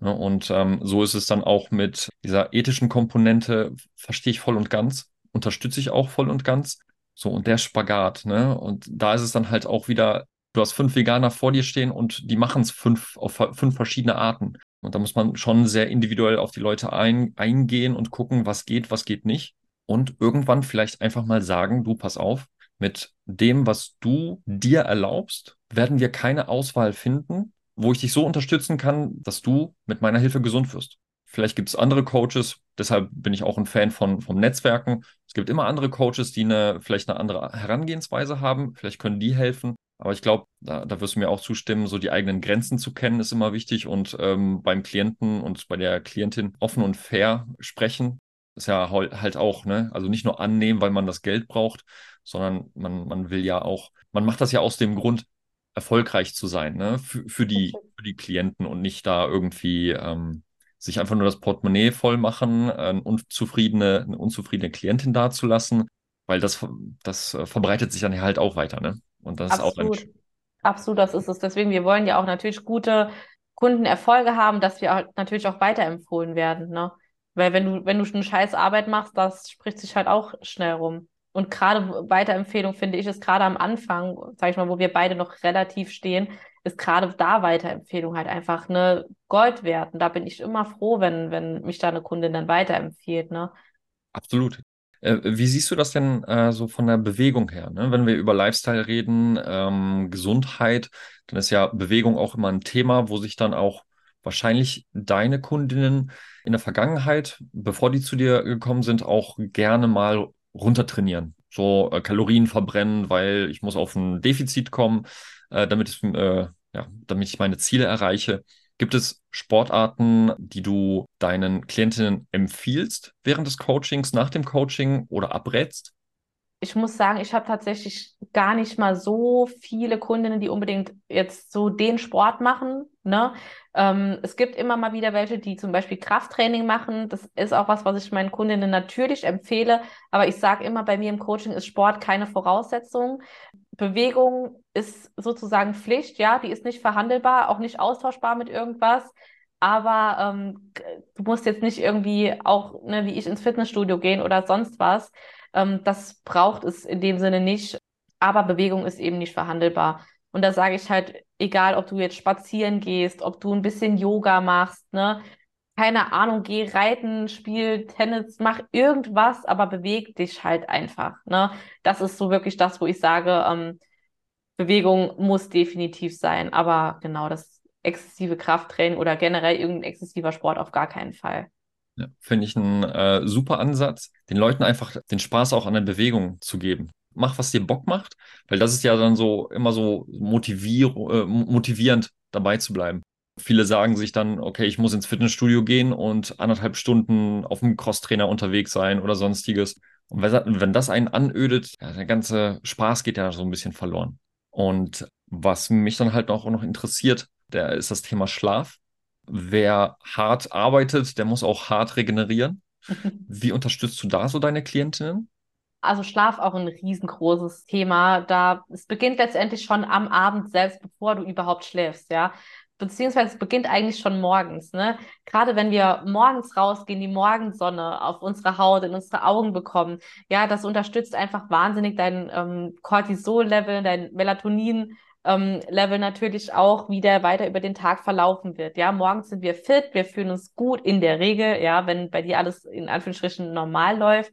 Ja, und ähm, so ist es dann auch mit dieser ethischen Komponente, verstehe ich voll und ganz, unterstütze ich auch voll und ganz. So, und der Spagat, ne? Und da ist es dann halt auch wieder, du hast fünf Veganer vor dir stehen und die machen es fünf auf fünf verschiedene Arten. Und da muss man schon sehr individuell auf die Leute ein, eingehen und gucken, was geht, was geht nicht. Und irgendwann vielleicht einfach mal sagen, du pass auf, mit dem, was du dir erlaubst, werden wir keine Auswahl finden, wo ich dich so unterstützen kann, dass du mit meiner Hilfe gesund wirst. Vielleicht gibt es andere Coaches, deshalb bin ich auch ein Fan von, vom Netzwerken. Es gibt immer andere Coaches, die eine, vielleicht eine andere Herangehensweise haben. Vielleicht können die helfen. Aber ich glaube, da, da wirst du mir auch zustimmen, so die eigenen Grenzen zu kennen, ist immer wichtig und ähm, beim Klienten und bei der Klientin offen und fair sprechen. Ist ja halt auch, ne? Also nicht nur annehmen, weil man das Geld braucht, sondern man, man will ja auch, man macht das ja aus dem Grund, erfolgreich zu sein, ne? Für, für, die, für die Klienten und nicht da irgendwie ähm, sich einfach nur das Portemonnaie voll machen, eine unzufriedene, eine unzufriedene Klientin dazulassen, weil das, das äh, verbreitet sich dann halt auch weiter, ne? Und das Absolut. ist auch ein Absolut, das ist es. Deswegen, wir wollen ja auch natürlich gute Kundenerfolge haben, dass wir auch, natürlich auch weiterempfohlen werden, ne? Weil wenn du, wenn du eine scheiß Arbeit machst, das spricht sich halt auch schnell rum. Und gerade Weiterempfehlung finde ich ist gerade am Anfang, sag ich mal, wo wir beide noch relativ stehen, ist gerade da Weiterempfehlung halt einfach eine Gold wert. Und da bin ich immer froh, wenn, wenn mich da eine Kundin dann weiterempfiehlt, ne? Absolut. Äh, wie siehst du das denn äh, so von der Bewegung her? Ne? Wenn wir über Lifestyle reden, ähm, Gesundheit, dann ist ja Bewegung auch immer ein Thema, wo sich dann auch wahrscheinlich deine Kundinnen in der Vergangenheit, bevor die zu dir gekommen sind, auch gerne mal runtertrainieren. So äh, Kalorien verbrennen, weil ich muss auf ein Defizit kommen, äh, damit, es, äh, ja, damit ich meine Ziele erreiche. Gibt es Sportarten, die du deinen Klientinnen empfiehlst während des Coachings, nach dem Coaching oder abrätst? Ich muss sagen, ich habe tatsächlich gar nicht mal so viele Kundinnen, die unbedingt jetzt so den Sport machen. Ne? Ähm, es gibt immer mal wieder welche, die zum Beispiel Krafttraining machen. Das ist auch was, was ich meinen Kundinnen natürlich empfehle. Aber ich sage immer, bei mir im Coaching ist Sport keine Voraussetzung. Bewegung ist sozusagen Pflicht, ja, die ist nicht verhandelbar, auch nicht austauschbar mit irgendwas. Aber ähm, du musst jetzt nicht irgendwie auch, ne, wie ich ins Fitnessstudio gehen oder sonst was. Ähm, das braucht es in dem Sinne nicht. Aber Bewegung ist eben nicht verhandelbar. Und da sage ich halt, egal ob du jetzt spazieren gehst, ob du ein bisschen Yoga machst, ne, keine Ahnung, geh reiten, spiel Tennis, mach irgendwas, aber beweg dich halt einfach. Ne? Das ist so wirklich das, wo ich sage, ähm, Bewegung muss definitiv sein, aber genau das exzessive Krafttraining oder generell irgendein exzessiver Sport auf gar keinen Fall. Ja, Finde ich einen äh, super Ansatz, den Leuten einfach den Spaß auch an der Bewegung zu geben. Mach, was dir Bock macht, weil das ist ja dann so immer so motivier äh, motivierend dabei zu bleiben. Viele sagen sich dann, okay, ich muss ins Fitnessstudio gehen und anderthalb Stunden auf dem Crosstrainer unterwegs sein oder sonstiges. Und wenn das einen anödet, ja, der ganze Spaß geht ja so ein bisschen verloren. Und was mich dann halt auch noch interessiert, der ist das Thema Schlaf. Wer hart arbeitet, der muss auch hart regenerieren. Wie unterstützt du da so deine Klientinnen? Also Schlaf auch ein riesengroßes Thema. Da es beginnt letztendlich schon am Abend selbst, bevor du überhaupt schläfst, ja beziehungsweise es beginnt eigentlich schon morgens, ne? Gerade wenn wir morgens rausgehen, die Morgensonne auf unsere Haut, in unsere Augen bekommen, ja, das unterstützt einfach wahnsinnig dein ähm, Cortisol-Level, dein Melatonin. Ähm, Level natürlich auch, wie der weiter über den Tag verlaufen wird. Ja, morgens sind wir fit, wir fühlen uns gut in der Regel, ja, wenn bei dir alles in Anführungsstrichen normal läuft.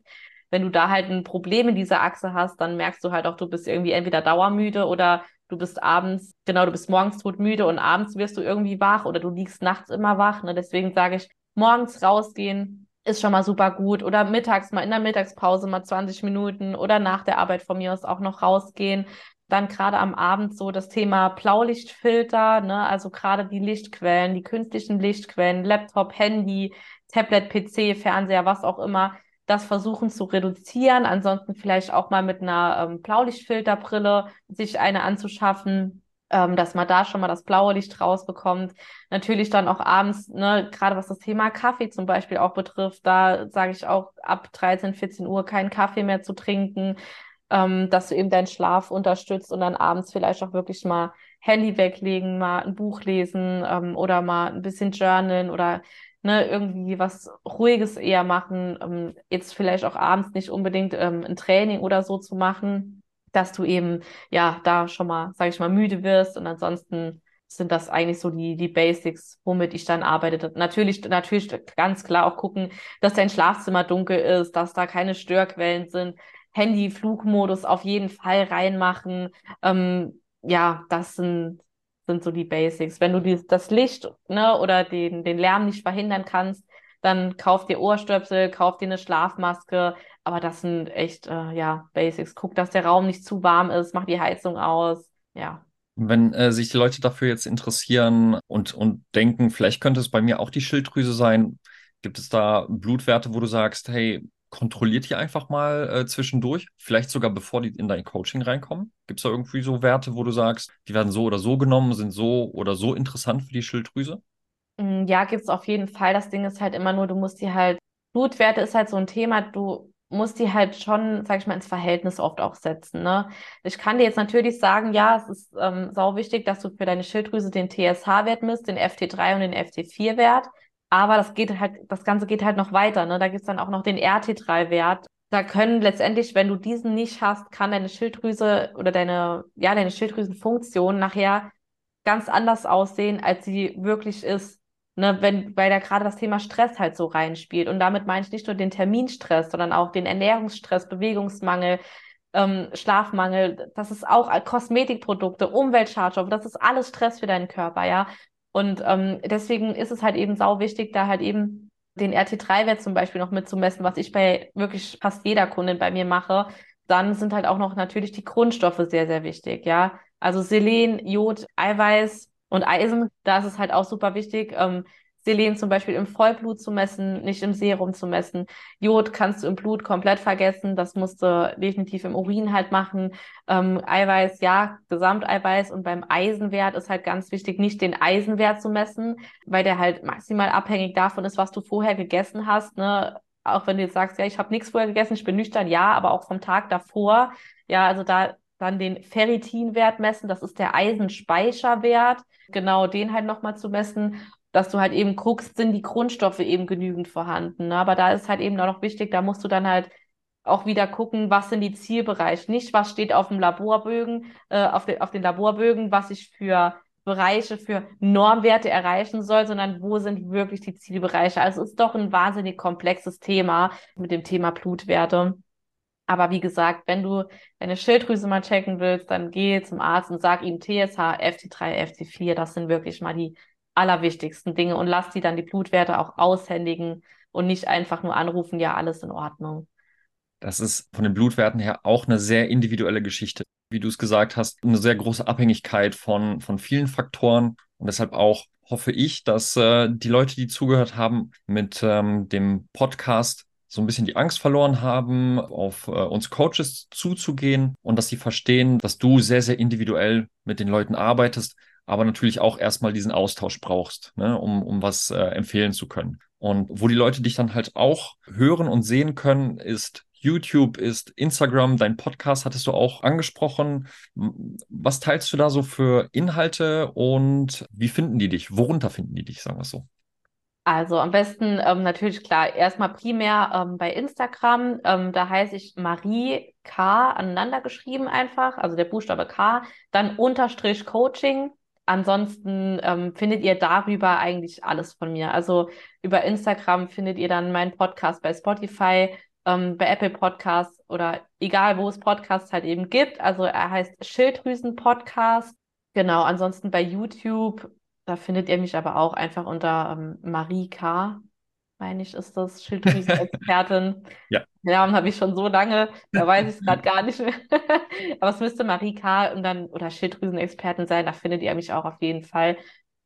Wenn du da halt ein Problem in dieser Achse hast, dann merkst du halt auch, du bist irgendwie entweder dauermüde oder du bist abends, genau, du bist morgens todmüde und abends wirst du irgendwie wach oder du liegst nachts immer wach. Ne? Deswegen sage ich, morgens rausgehen ist schon mal super gut oder mittags mal in der Mittagspause mal 20 Minuten oder nach der Arbeit von mir aus auch noch rausgehen. Dann gerade am Abend so das Thema Blaulichtfilter, ne? also gerade die Lichtquellen, die künstlichen Lichtquellen, Laptop, Handy, Tablet, PC, Fernseher, was auch immer das versuchen zu reduzieren. Ansonsten vielleicht auch mal mit einer ähm, Blaulichtfilterbrille sich eine anzuschaffen, ähm, dass man da schon mal das blaue Licht rausbekommt. Natürlich dann auch abends, ne, gerade was das Thema Kaffee zum Beispiel auch betrifft, da sage ich auch ab 13, 14 Uhr keinen Kaffee mehr zu trinken, ähm, dass du eben deinen Schlaf unterstützt und dann abends vielleicht auch wirklich mal Handy weglegen, mal ein Buch lesen ähm, oder mal ein bisschen journalen oder ne, irgendwie was Ruhiges eher machen, ähm, jetzt vielleicht auch abends nicht unbedingt ähm, ein Training oder so zu machen, dass du eben ja da schon mal, sage ich mal, müde wirst und ansonsten sind das eigentlich so die, die Basics, womit ich dann arbeite. Natürlich, natürlich ganz klar auch gucken, dass dein Schlafzimmer dunkel ist, dass da keine Störquellen sind. Handy, Flugmodus auf jeden Fall reinmachen. Ähm, ja, das sind, sind so die Basics. Wenn du die, das Licht ne, oder den, den Lärm nicht verhindern kannst, dann kauf dir Ohrstöpsel, kauf dir eine Schlafmaske. Aber das sind echt, äh, ja, Basics. Guck, dass der Raum nicht zu warm ist, mach die Heizung aus. Ja. Wenn äh, sich die Leute dafür jetzt interessieren und, und denken, vielleicht könnte es bei mir auch die Schilddrüse sein, gibt es da Blutwerte, wo du sagst, hey, kontrolliert die einfach mal äh, zwischendurch, vielleicht sogar bevor die in dein Coaching reinkommen? Gibt es da irgendwie so Werte, wo du sagst, die werden so oder so genommen, sind so oder so interessant für die Schilddrüse? Mm, ja, gibt es auf jeden Fall. Das Ding ist halt immer nur, du musst die halt, Blutwerte ist halt so ein Thema, du musst die halt schon, sag ich mal, ins Verhältnis oft auch setzen. Ne? Ich kann dir jetzt natürlich sagen, ja, es ist ähm, sau wichtig, dass du für deine Schilddrüse den TSH-Wert misst, den FT3 und den FT4-Wert. Aber das geht halt, das Ganze geht halt noch weiter. Ne? Da gibt's dann auch noch den RT3-Wert. Da können letztendlich, wenn du diesen nicht hast, kann deine Schilddrüse oder deine, ja, deine Schilddrüsenfunktion nachher ganz anders aussehen, als sie wirklich ist. Ne, wenn, weil da gerade das Thema Stress halt so reinspielt. Und damit meine ich nicht nur den Terminstress, sondern auch den Ernährungsstress, Bewegungsmangel, ähm, Schlafmangel. Das ist auch Kosmetikprodukte, Umweltschadstoffe. Das ist alles Stress für deinen Körper, ja. Und ähm, deswegen ist es halt eben sau wichtig, da halt eben den RT3-Wert zum Beispiel noch mitzumessen, was ich bei wirklich fast jeder Kundin bei mir mache. Dann sind halt auch noch natürlich die Grundstoffe sehr, sehr wichtig, ja. Also Selen, Jod, Eiweiß und Eisen, da ist es halt auch super wichtig, ähm, Selen zum Beispiel im Vollblut zu messen, nicht im Serum zu messen. Jod kannst du im Blut komplett vergessen. Das musst du definitiv im Urin halt machen. Ähm, Eiweiß, ja, Gesamteiweiß. Und beim Eisenwert ist halt ganz wichtig, nicht den Eisenwert zu messen, weil der halt maximal abhängig davon ist, was du vorher gegessen hast. Ne? Auch wenn du jetzt sagst, ja, ich habe nichts vorher gegessen, ich bin nüchtern, ja, aber auch vom Tag davor. Ja, also da dann den Ferritinwert messen, das ist der Eisenspeicherwert, genau den halt nochmal zu messen dass du halt eben guckst, sind die Grundstoffe eben genügend vorhanden. Ne? Aber da ist halt eben auch noch wichtig, da musst du dann halt auch wieder gucken, was sind die Zielbereiche. Nicht, was steht auf dem Laborbögen, äh, auf, de auf den Laborbögen, was ich für Bereiche, für Normwerte erreichen soll, sondern wo sind wirklich die Zielbereiche. Also es ist doch ein wahnsinnig komplexes Thema mit dem Thema Blutwerte. Aber wie gesagt, wenn du deine Schilddrüse mal checken willst, dann geh zum Arzt und sag ihm TSH, FT3, FT4, das sind wirklich mal die allerwichtigsten Dinge und lass die dann die Blutwerte auch aushändigen und nicht einfach nur anrufen, ja, alles in Ordnung. Das ist von den Blutwerten her auch eine sehr individuelle Geschichte. Wie du es gesagt hast, eine sehr große Abhängigkeit von, von vielen Faktoren und deshalb auch hoffe ich, dass äh, die Leute, die zugehört haben, mit ähm, dem Podcast so ein bisschen die Angst verloren haben, auf äh, uns Coaches zuzugehen und dass sie verstehen, dass du sehr, sehr individuell mit den Leuten arbeitest, aber natürlich auch erstmal diesen Austausch brauchst, ne, um, um was äh, empfehlen zu können. Und wo die Leute dich dann halt auch hören und sehen können, ist YouTube, ist Instagram, dein Podcast hattest du auch angesprochen. Was teilst du da so für Inhalte und wie finden die dich? Worunter finden die dich, sagen wir es so? Also am besten ähm, natürlich klar, erstmal primär ähm, bei Instagram. Ähm, da heiße ich Marie K aneinander geschrieben einfach, also der Buchstabe K, dann Unterstrich Coaching Ansonsten ähm, findet ihr darüber eigentlich alles von mir. Also über Instagram findet ihr dann meinen Podcast bei Spotify, ähm, bei Apple Podcasts oder egal, wo es Podcasts halt eben gibt. Also er heißt Schilddrüsen Podcast. Genau, ansonsten bei YouTube, da findet ihr mich aber auch einfach unter ähm, Marie K meine ich, ist das Schilddrüsenexpertin. ja. Den Namen habe ich schon so lange, da weiß ich es gerade gar nicht mehr. Aber es müsste Marie K. und dann oder Schilddrüsenexpertin sein, da findet ihr mich auch auf jeden Fall.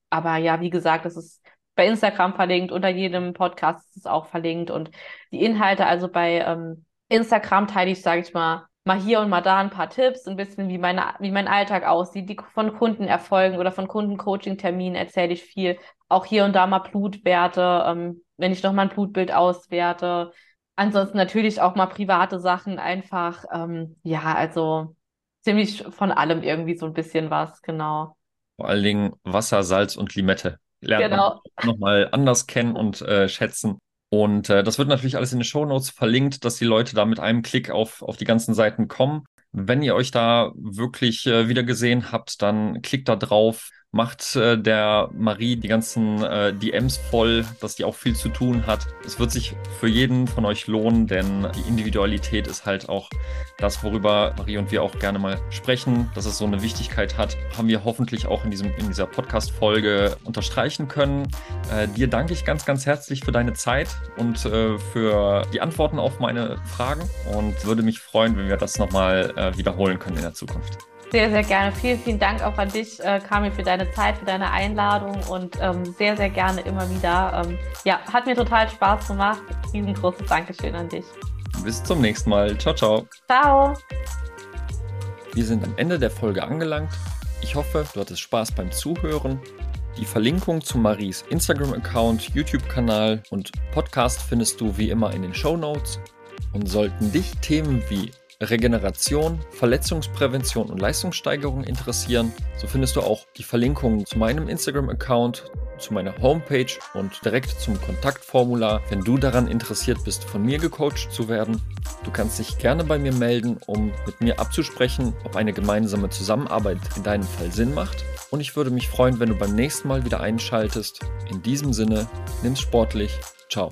Aber ja, wie gesagt, das ist bei Instagram verlinkt, unter jedem Podcast ist es auch verlinkt und die Inhalte, also bei ähm, Instagram teile ich, sage ich mal, mal hier und mal da ein paar Tipps, ein bisschen wie, meine, wie mein Alltag aussieht, die von Kunden erfolgen oder von Kundencoaching-Terminen erzähle ich viel. Auch hier und da mal Blutwerte, ähm, wenn ich nochmal ein Blutbild auswerte. Ansonsten natürlich auch mal private Sachen einfach. Ähm, ja, also ziemlich von allem irgendwie so ein bisschen was, genau. Vor allen Dingen Wasser, Salz und Limette. lernt genau. nochmal anders kennen und äh, schätzen. Und äh, das wird natürlich alles in den Show Notes verlinkt, dass die Leute da mit einem Klick auf, auf die ganzen Seiten kommen. Wenn ihr euch da wirklich äh, wieder gesehen habt, dann klickt da drauf, macht äh, der Marie die ganzen äh, DMs voll, dass die auch viel zu tun hat. Es wird sich für jeden von euch lohnen, denn die Individualität ist halt auch das, worüber Marie und wir auch gerne mal sprechen, dass es so eine Wichtigkeit hat, haben wir hoffentlich auch in, diesem, in dieser Podcast-Folge unterstreichen können. Äh, dir danke ich ganz, ganz herzlich für deine Zeit und äh, für die Antworten auf meine Fragen und würde mich freuen, wenn wir das nochmal äh, wiederholen können in der Zukunft. Sehr, sehr gerne. Vielen, vielen Dank auch an dich, äh, Kami, für deine Zeit, für deine Einladung und ähm, sehr, sehr gerne immer wieder. Ähm, ja, hat mir total Spaß gemacht. Riesengroßes Dankeschön an dich. Bis zum nächsten Mal. Ciao, ciao. Ciao. Wir sind am Ende der Folge angelangt. Ich hoffe, du hattest Spaß beim Zuhören. Die Verlinkung zu Maries Instagram-Account, YouTube-Kanal und Podcast findest du wie immer in den Show Notes. Und sollten dich Themen wie Regeneration, Verletzungsprävention und Leistungssteigerung interessieren, so findest du auch die Verlinkungen zu meinem Instagram-Account, zu meiner Homepage und direkt zum Kontaktformular, wenn du daran interessiert bist, von mir gecoacht zu werden. Du kannst dich gerne bei mir melden, um mit mir abzusprechen, ob eine gemeinsame Zusammenarbeit in deinem Fall Sinn macht. Und ich würde mich freuen, wenn du beim nächsten Mal wieder einschaltest. In diesem Sinne, nimm's sportlich. Ciao.